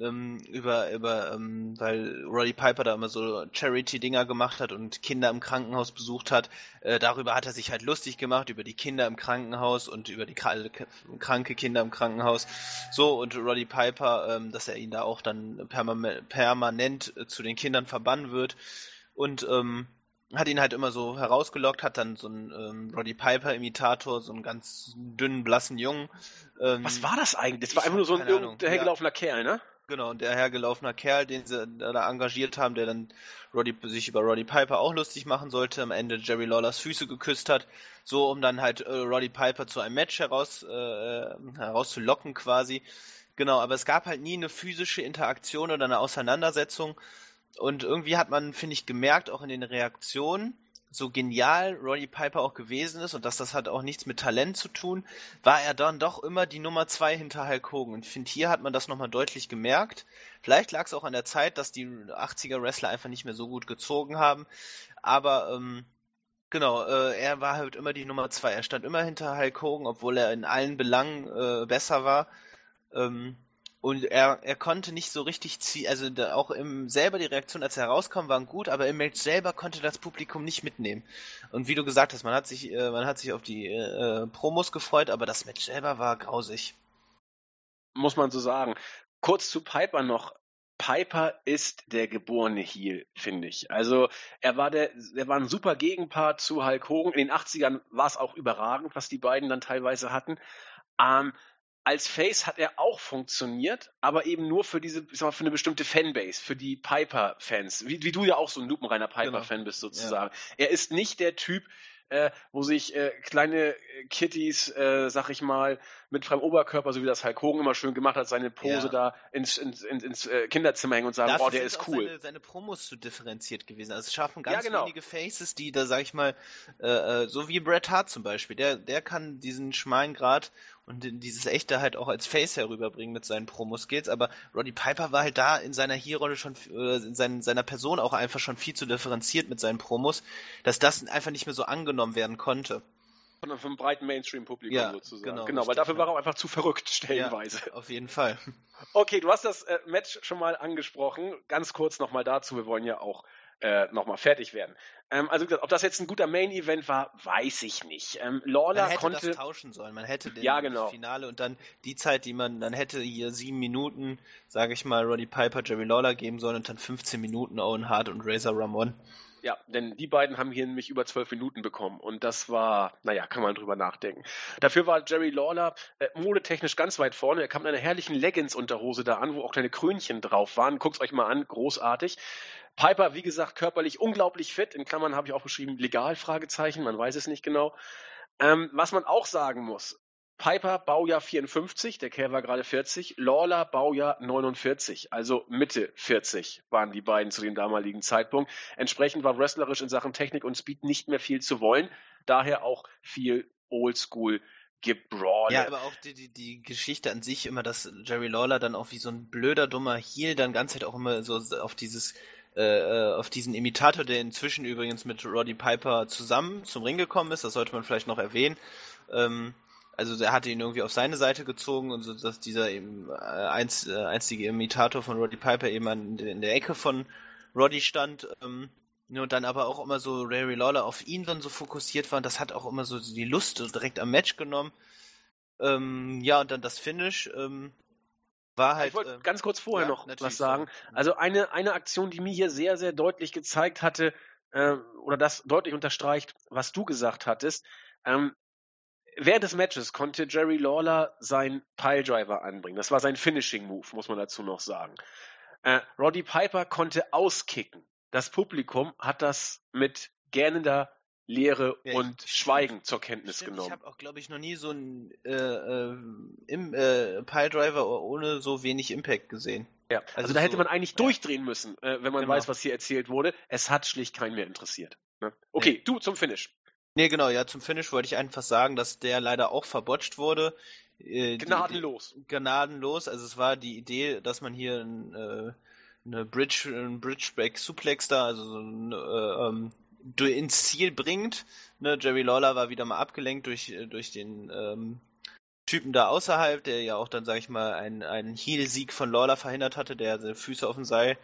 ähm, über, über ähm, weil Roddy Piper da immer so Charity-Dinger gemacht hat und Kinder im Krankenhaus besucht hat. Äh, darüber hat er sich halt lustig gemacht, über die Kinder im Krankenhaus und über die kra- kranke Kinder im Krankenhaus. So, und Roddy Piper, ähm, dass er ihn da auch dann perma permanent äh, zu den Kindern verbannen wird. Und ähm, hat ihn halt immer so herausgelockt, hat dann so einen ähm, Roddy Piper-Imitator, so einen ganz dünnen, blassen Jungen. Ähm, Was war das eigentlich? Das war einfach nur so ein hab keine Ahnung. irgendein hergelaufener Kerl, ne? Genau, und der hergelaufener Kerl, den sie da engagiert haben, der dann Roddy, sich über Roddy Piper auch lustig machen sollte, am Ende Jerry Lawlers Füße geküsst hat, so um dann halt äh, Roddy Piper zu einem Match heraus, äh, herauszulocken quasi. Genau, aber es gab halt nie eine physische Interaktion oder eine Auseinandersetzung. Und irgendwie hat man, finde ich, gemerkt, auch in den Reaktionen, so genial Roddy Piper auch gewesen ist und dass das hat auch nichts mit Talent zu tun, war er dann doch immer die Nummer zwei hinter Hulk Hogan. Und ich finde, hier hat man das nochmal deutlich gemerkt. Vielleicht lag es auch an der Zeit, dass die 80er Wrestler einfach nicht mehr so gut gezogen haben. Aber ähm, genau, äh, er war halt immer die Nummer zwei. Er stand immer hinter Hulk Hogan, obwohl er in allen Belangen äh, besser war. Ähm, und er, er konnte nicht so richtig ziehen, also auch im selber die Reaktion, als er rauskam, waren gut, aber im Match selber konnte das Publikum nicht mitnehmen. Und wie du gesagt hast, man hat sich, äh, man hat sich auf die äh, Promos gefreut, aber das Match selber war grausig. Muss man so sagen. Kurz zu Piper noch. Piper ist der geborene Heel, finde ich. Also er war der, er war ein super Gegenpart zu Hulk Hogan. In den 80ern war es auch überragend, was die beiden dann teilweise hatten. Ähm, als Face hat er auch funktioniert, aber eben nur für diese, ich sag mal, für eine bestimmte Fanbase, für die Piper-Fans, wie, wie du ja auch so ein lupenreiner Piper-Fan bist sozusagen. Er ist nicht der Typ, äh, wo sich äh, kleine äh, Kitties, äh, sag ich mal, mit freiem Oberkörper, so wie das Hulk Hogan immer schön gemacht hat, seine Pose Ja. da ins, ins, ins, ins äh, Kinderzimmer hängen und sagen, Dafür oh, der ist auch cool. Seine, seine Promos zu differenziert gewesen. Also es schaffen Ja, ganz genau. wenige Faces, die da, sag ich mal, äh, äh, so wie Bret Hart zum Beispiel, der, der kann diesen schmalen Grad und dieses Echte halt auch als Face herüberbringen mit seinen Promo-Skills, aber Roddy Piper war halt da in seiner Hier-Rolle schon, äh, in seinen, seiner Person auch einfach schon viel zu differenziert mit seinen Promos, dass das einfach nicht mehr so angenommen werden konnte. Von einem breiten Mainstream-Publikum Ja, sozusagen. genau, genau weil dafür ja. war er auch einfach zu verrückt, stellenweise. Auf jeden Fall. Okay, du hast das äh, Match schon mal angesprochen. Ganz kurz nochmal dazu, wir wollen ja auch äh, nochmal fertig werden. Ähm, also gesagt, ob das jetzt ein guter Main-Event war, weiß ich nicht. Ähm, Lawler Man hätte konnte. das tauschen sollen. Man hätte den Ja, genau. Finale und dann die Zeit, die man dann hätte hier sieben Minuten, sage ich mal, Roddy Piper, Jerry Lawler geben sollen und dann 15 Minuten Owen Hart und Razor Ramon. Ja, denn die beiden haben hier nämlich über zwölf Minuten bekommen und das war, naja, kann man drüber nachdenken. Dafür war Jerry Lawler äh, modetechnisch ganz weit vorne. Er kam in einer herrlichen Leggings-Unterhose da an, wo auch kleine Krönchen drauf waren. Guckt's euch mal an, großartig. Piper, wie gesagt, körperlich unglaublich fit. In Klammern habe ich auch beschrieben, legal, Fragezeichen, man weiß es nicht genau. Ähm, was man auch sagen muss, Piper Baujahr 54, der Kerl war gerade 40, Lawler Baujahr 49, also Mitte 40 waren die beiden zu dem damaligen Zeitpunkt. Entsprechend war wrestlerisch in Sachen Technik und Speed nicht mehr viel zu wollen, daher auch viel Oldschool Gebrawle. Ja, aber auch die, die, die Geschichte an sich immer, dass Jerry Lawler dann auch wie so ein blöder, dummer Heel dann ganz halt auch immer so auf dieses äh, äh, auf diesen Imitator, der inzwischen übrigens mit Roddy Piper zusammen zum Ring gekommen ist, das sollte man vielleicht noch erwähnen. Ähm, also er hatte ihn irgendwie auf seine Seite gezogen und so, dass dieser eben äh, einz, äh, einzige Imitator von Roddy Piper eben an, in der Ecke von Roddy stand. Ähm, ja, und dann aber auch immer so Jerry Lawler auf ihn dann so fokussiert war und das hat auch immer so die Lust direkt am Match genommen. Ähm, ja, und dann das Finish ähm, war halt. ich wollte äh, ganz kurz vorher ja, noch was sagen. Also eine, eine Aktion, die mir hier sehr, sehr deutlich gezeigt hatte, äh, oder das deutlich unterstreicht, was du gesagt hattest. Ähm, während des Matches konnte Jerry Lawler seinen Piledriver anbringen. Das war sein Finishing Move, muss man dazu noch sagen. Äh, Roddy Piper konnte auskicken. Das Publikum hat das mit gähnender Leere Ja, ich- und Schweigen zur Kenntnis Stimmt, ich genommen. habe auch, glaube ich, noch nie so einen äh, äh, im, äh, Piledriver ohne so wenig Impact gesehen. Ja, also, Also da hätte so- man eigentlich ja. durchdrehen müssen, äh, wenn man Genau. weiß, was hier erzählt wurde. Es hat schlicht keinen mehr interessiert. Ne? Okay, du zum Finish. Nee, genau, ja, zum Finish wollte ich einfach sagen, dass der leider auch verbotcht wurde. Äh, die- Gnadenlos. Die, gnadenlos. Also es war die Idee, dass man hier ein, äh, eine Bridge, ein Bridgeback Suplex da, also so ein, äh, ähm, ins Ziel bringt. Ne, Jerry Lawler war wieder mal abgelenkt durch, äh, durch den ähm, Typen da außerhalb, der ja auch dann, sag ich mal, einen, einen Heel-Sieg von Lawler verhindert hatte, der seine Füße auf dem Seil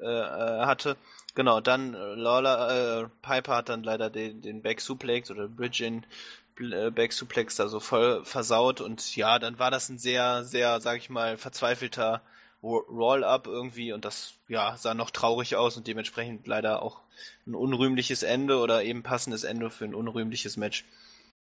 äh, äh, hatte. Genau, dann äh, Lawler, äh, Piper hat dann leider den, den Back Suplex oder Bridge in äh, Back Suplex da so voll versaut und ja, dann war das ein sehr, sehr, sag ich mal, verzweifelter Ro- Roll-Up irgendwie und das, ja, sah noch traurig aus und dementsprechend leider auch ein unrühmliches Ende oder eben passendes Ende für ein unrühmliches Match.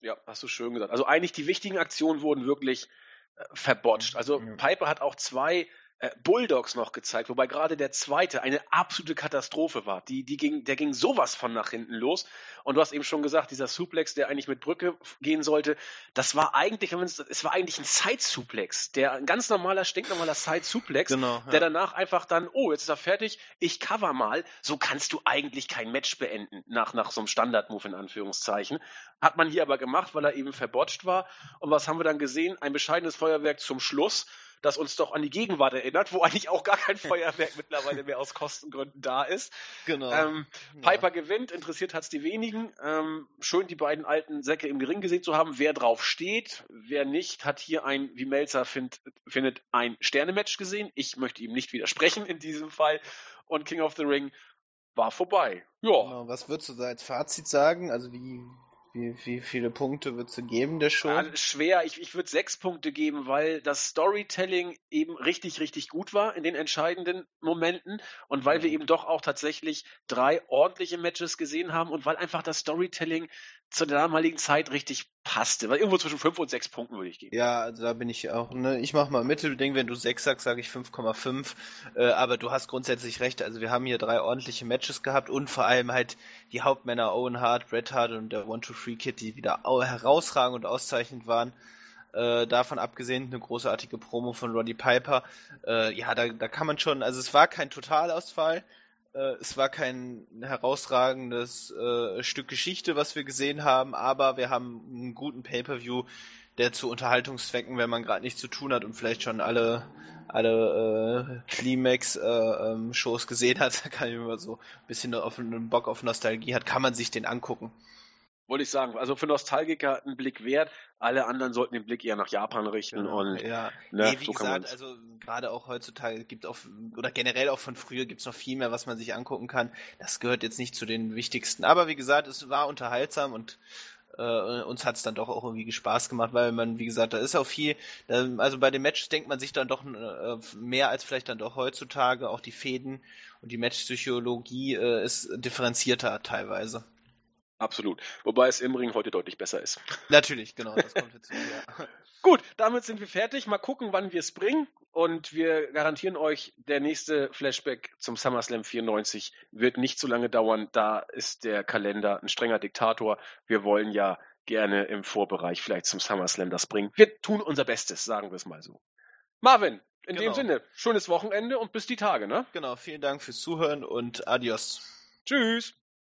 Ja, hast du schön gesagt. Also eigentlich die wichtigen Aktionen wurden wirklich äh, verbotscht. Also Ja. Piper hat auch zwei äh, Bulldogs noch gezeigt, wobei gerade der zweite eine absolute Katastrophe war. Die, die ging, der ging sowas von nach hinten los. Und du hast eben schon gesagt, dieser Suplex, der eigentlich mit Brücke gehen sollte, das war eigentlich, es war eigentlich ein Side-Suplex, der ein ganz normaler, stinknormaler Side-Suplex, Genau. der danach einfach dann, oh, jetzt ist er fertig, ich cover mal. So kannst du eigentlich kein Match beenden, nach, nach so einem Standard-Move in Anführungszeichen. Hat man hier aber gemacht, weil er eben verbotscht war. Und was haben wir dann gesehen? Ein bescheidenes Feuerwerk zum Schluss, das uns doch an die Gegenwart erinnert, wo eigentlich auch gar kein Feuerwerk mittlerweile mehr aus Kostengründen da ist. genau. Ähm, Ja. Piper gewinnt, interessiert hat's die wenigen. Ähm, schön, die beiden alten Säcke im Gering gesehen zu haben. Wer drauf steht, wer nicht, hat hier ein, wie Melzer find, findet, ein Sternematch gesehen. Ich möchte ihm nicht widersprechen in diesem Fall. Und King of the Ring war vorbei. Ja, Genau, was würdest du da als Fazit sagen? Also wie, wie, wie viele Punkte würdest du geben der Show? Also schwer. Ich, ich würde sechs Punkte geben, weil das Storytelling eben richtig, richtig gut war in den entscheidenden Momenten und weil wir Mhm. eben doch auch tatsächlich drei ordentliche Matches gesehen haben und weil einfach das Storytelling zur damaligen Zeit richtig passte. Weil irgendwo zwischen fünf und sechs Punkten würde ich geben. Ja, also da bin ich auch, ne, ich mach mal Mittelding, wenn du 6 sagst, sage ich 5,5, äh, aber du hast grundsätzlich recht, also wir haben hier drei ordentliche Matches gehabt und vor allem halt die Hauptmänner Owen Hart, Bret Hart und der One-Two-Free-Kid, die wieder au- herausragend und auszeichnend waren. Äh, davon abgesehen eine großartige Promo von Roddy Piper. Äh, ja, da, da kann man schon, also es war kein Totalausfall, es war kein herausragendes äh, Stück Geschichte, was wir gesehen haben, aber wir haben einen guten Pay-per-View, der zu Unterhaltungszwecken, wenn man gerade nichts zu tun hat und vielleicht schon alle alle äh, Climax-Shows gesehen hat, kann ich immer so ein bisschen auf einen Bock auf Nostalgie hat, kann man sich den angucken. Wollte ich sagen. Also für Nostalgiker ein Blick wert. Alle anderen sollten den Blick eher nach Japan richten und ja, ne, nee, wie so gesagt, also gerade auch heutzutage gibt auch oder generell auch von früher gibt es noch viel mehr, was man sich angucken kann. Das gehört jetzt nicht zu den wichtigsten, aber wie gesagt, es war unterhaltsam und äh, uns hat es dann doch auch irgendwie Spaß gemacht, weil man, wie gesagt, da ist auch viel, ähm, also bei den Matches denkt man sich dann doch äh, mehr als vielleicht dann doch heutzutage, auch die Fäden und die Matchpsychologie äh, ist differenzierter teilweise. Absolut. Wobei es im Ring heute deutlich besser ist. Natürlich, genau, das kommt jetzt ja. Gut, damit sind wir fertig. Mal gucken, wann wir es bringen. Und wir garantieren euch, der nächste Flashback zum SummerSlam 94 wird nicht so lange dauern. Da ist der Kalender ein strenger Diktator. Wir wollen ja gerne im Vorbereich vielleicht zum SummerSlam das bringen. Wir tun unser Bestes, sagen wir es mal so. Marvin, in dem Genau. Sinne, schönes Wochenende und bis die Tage, ne? Genau, vielen Dank fürs Zuhören und adios. Tschüss.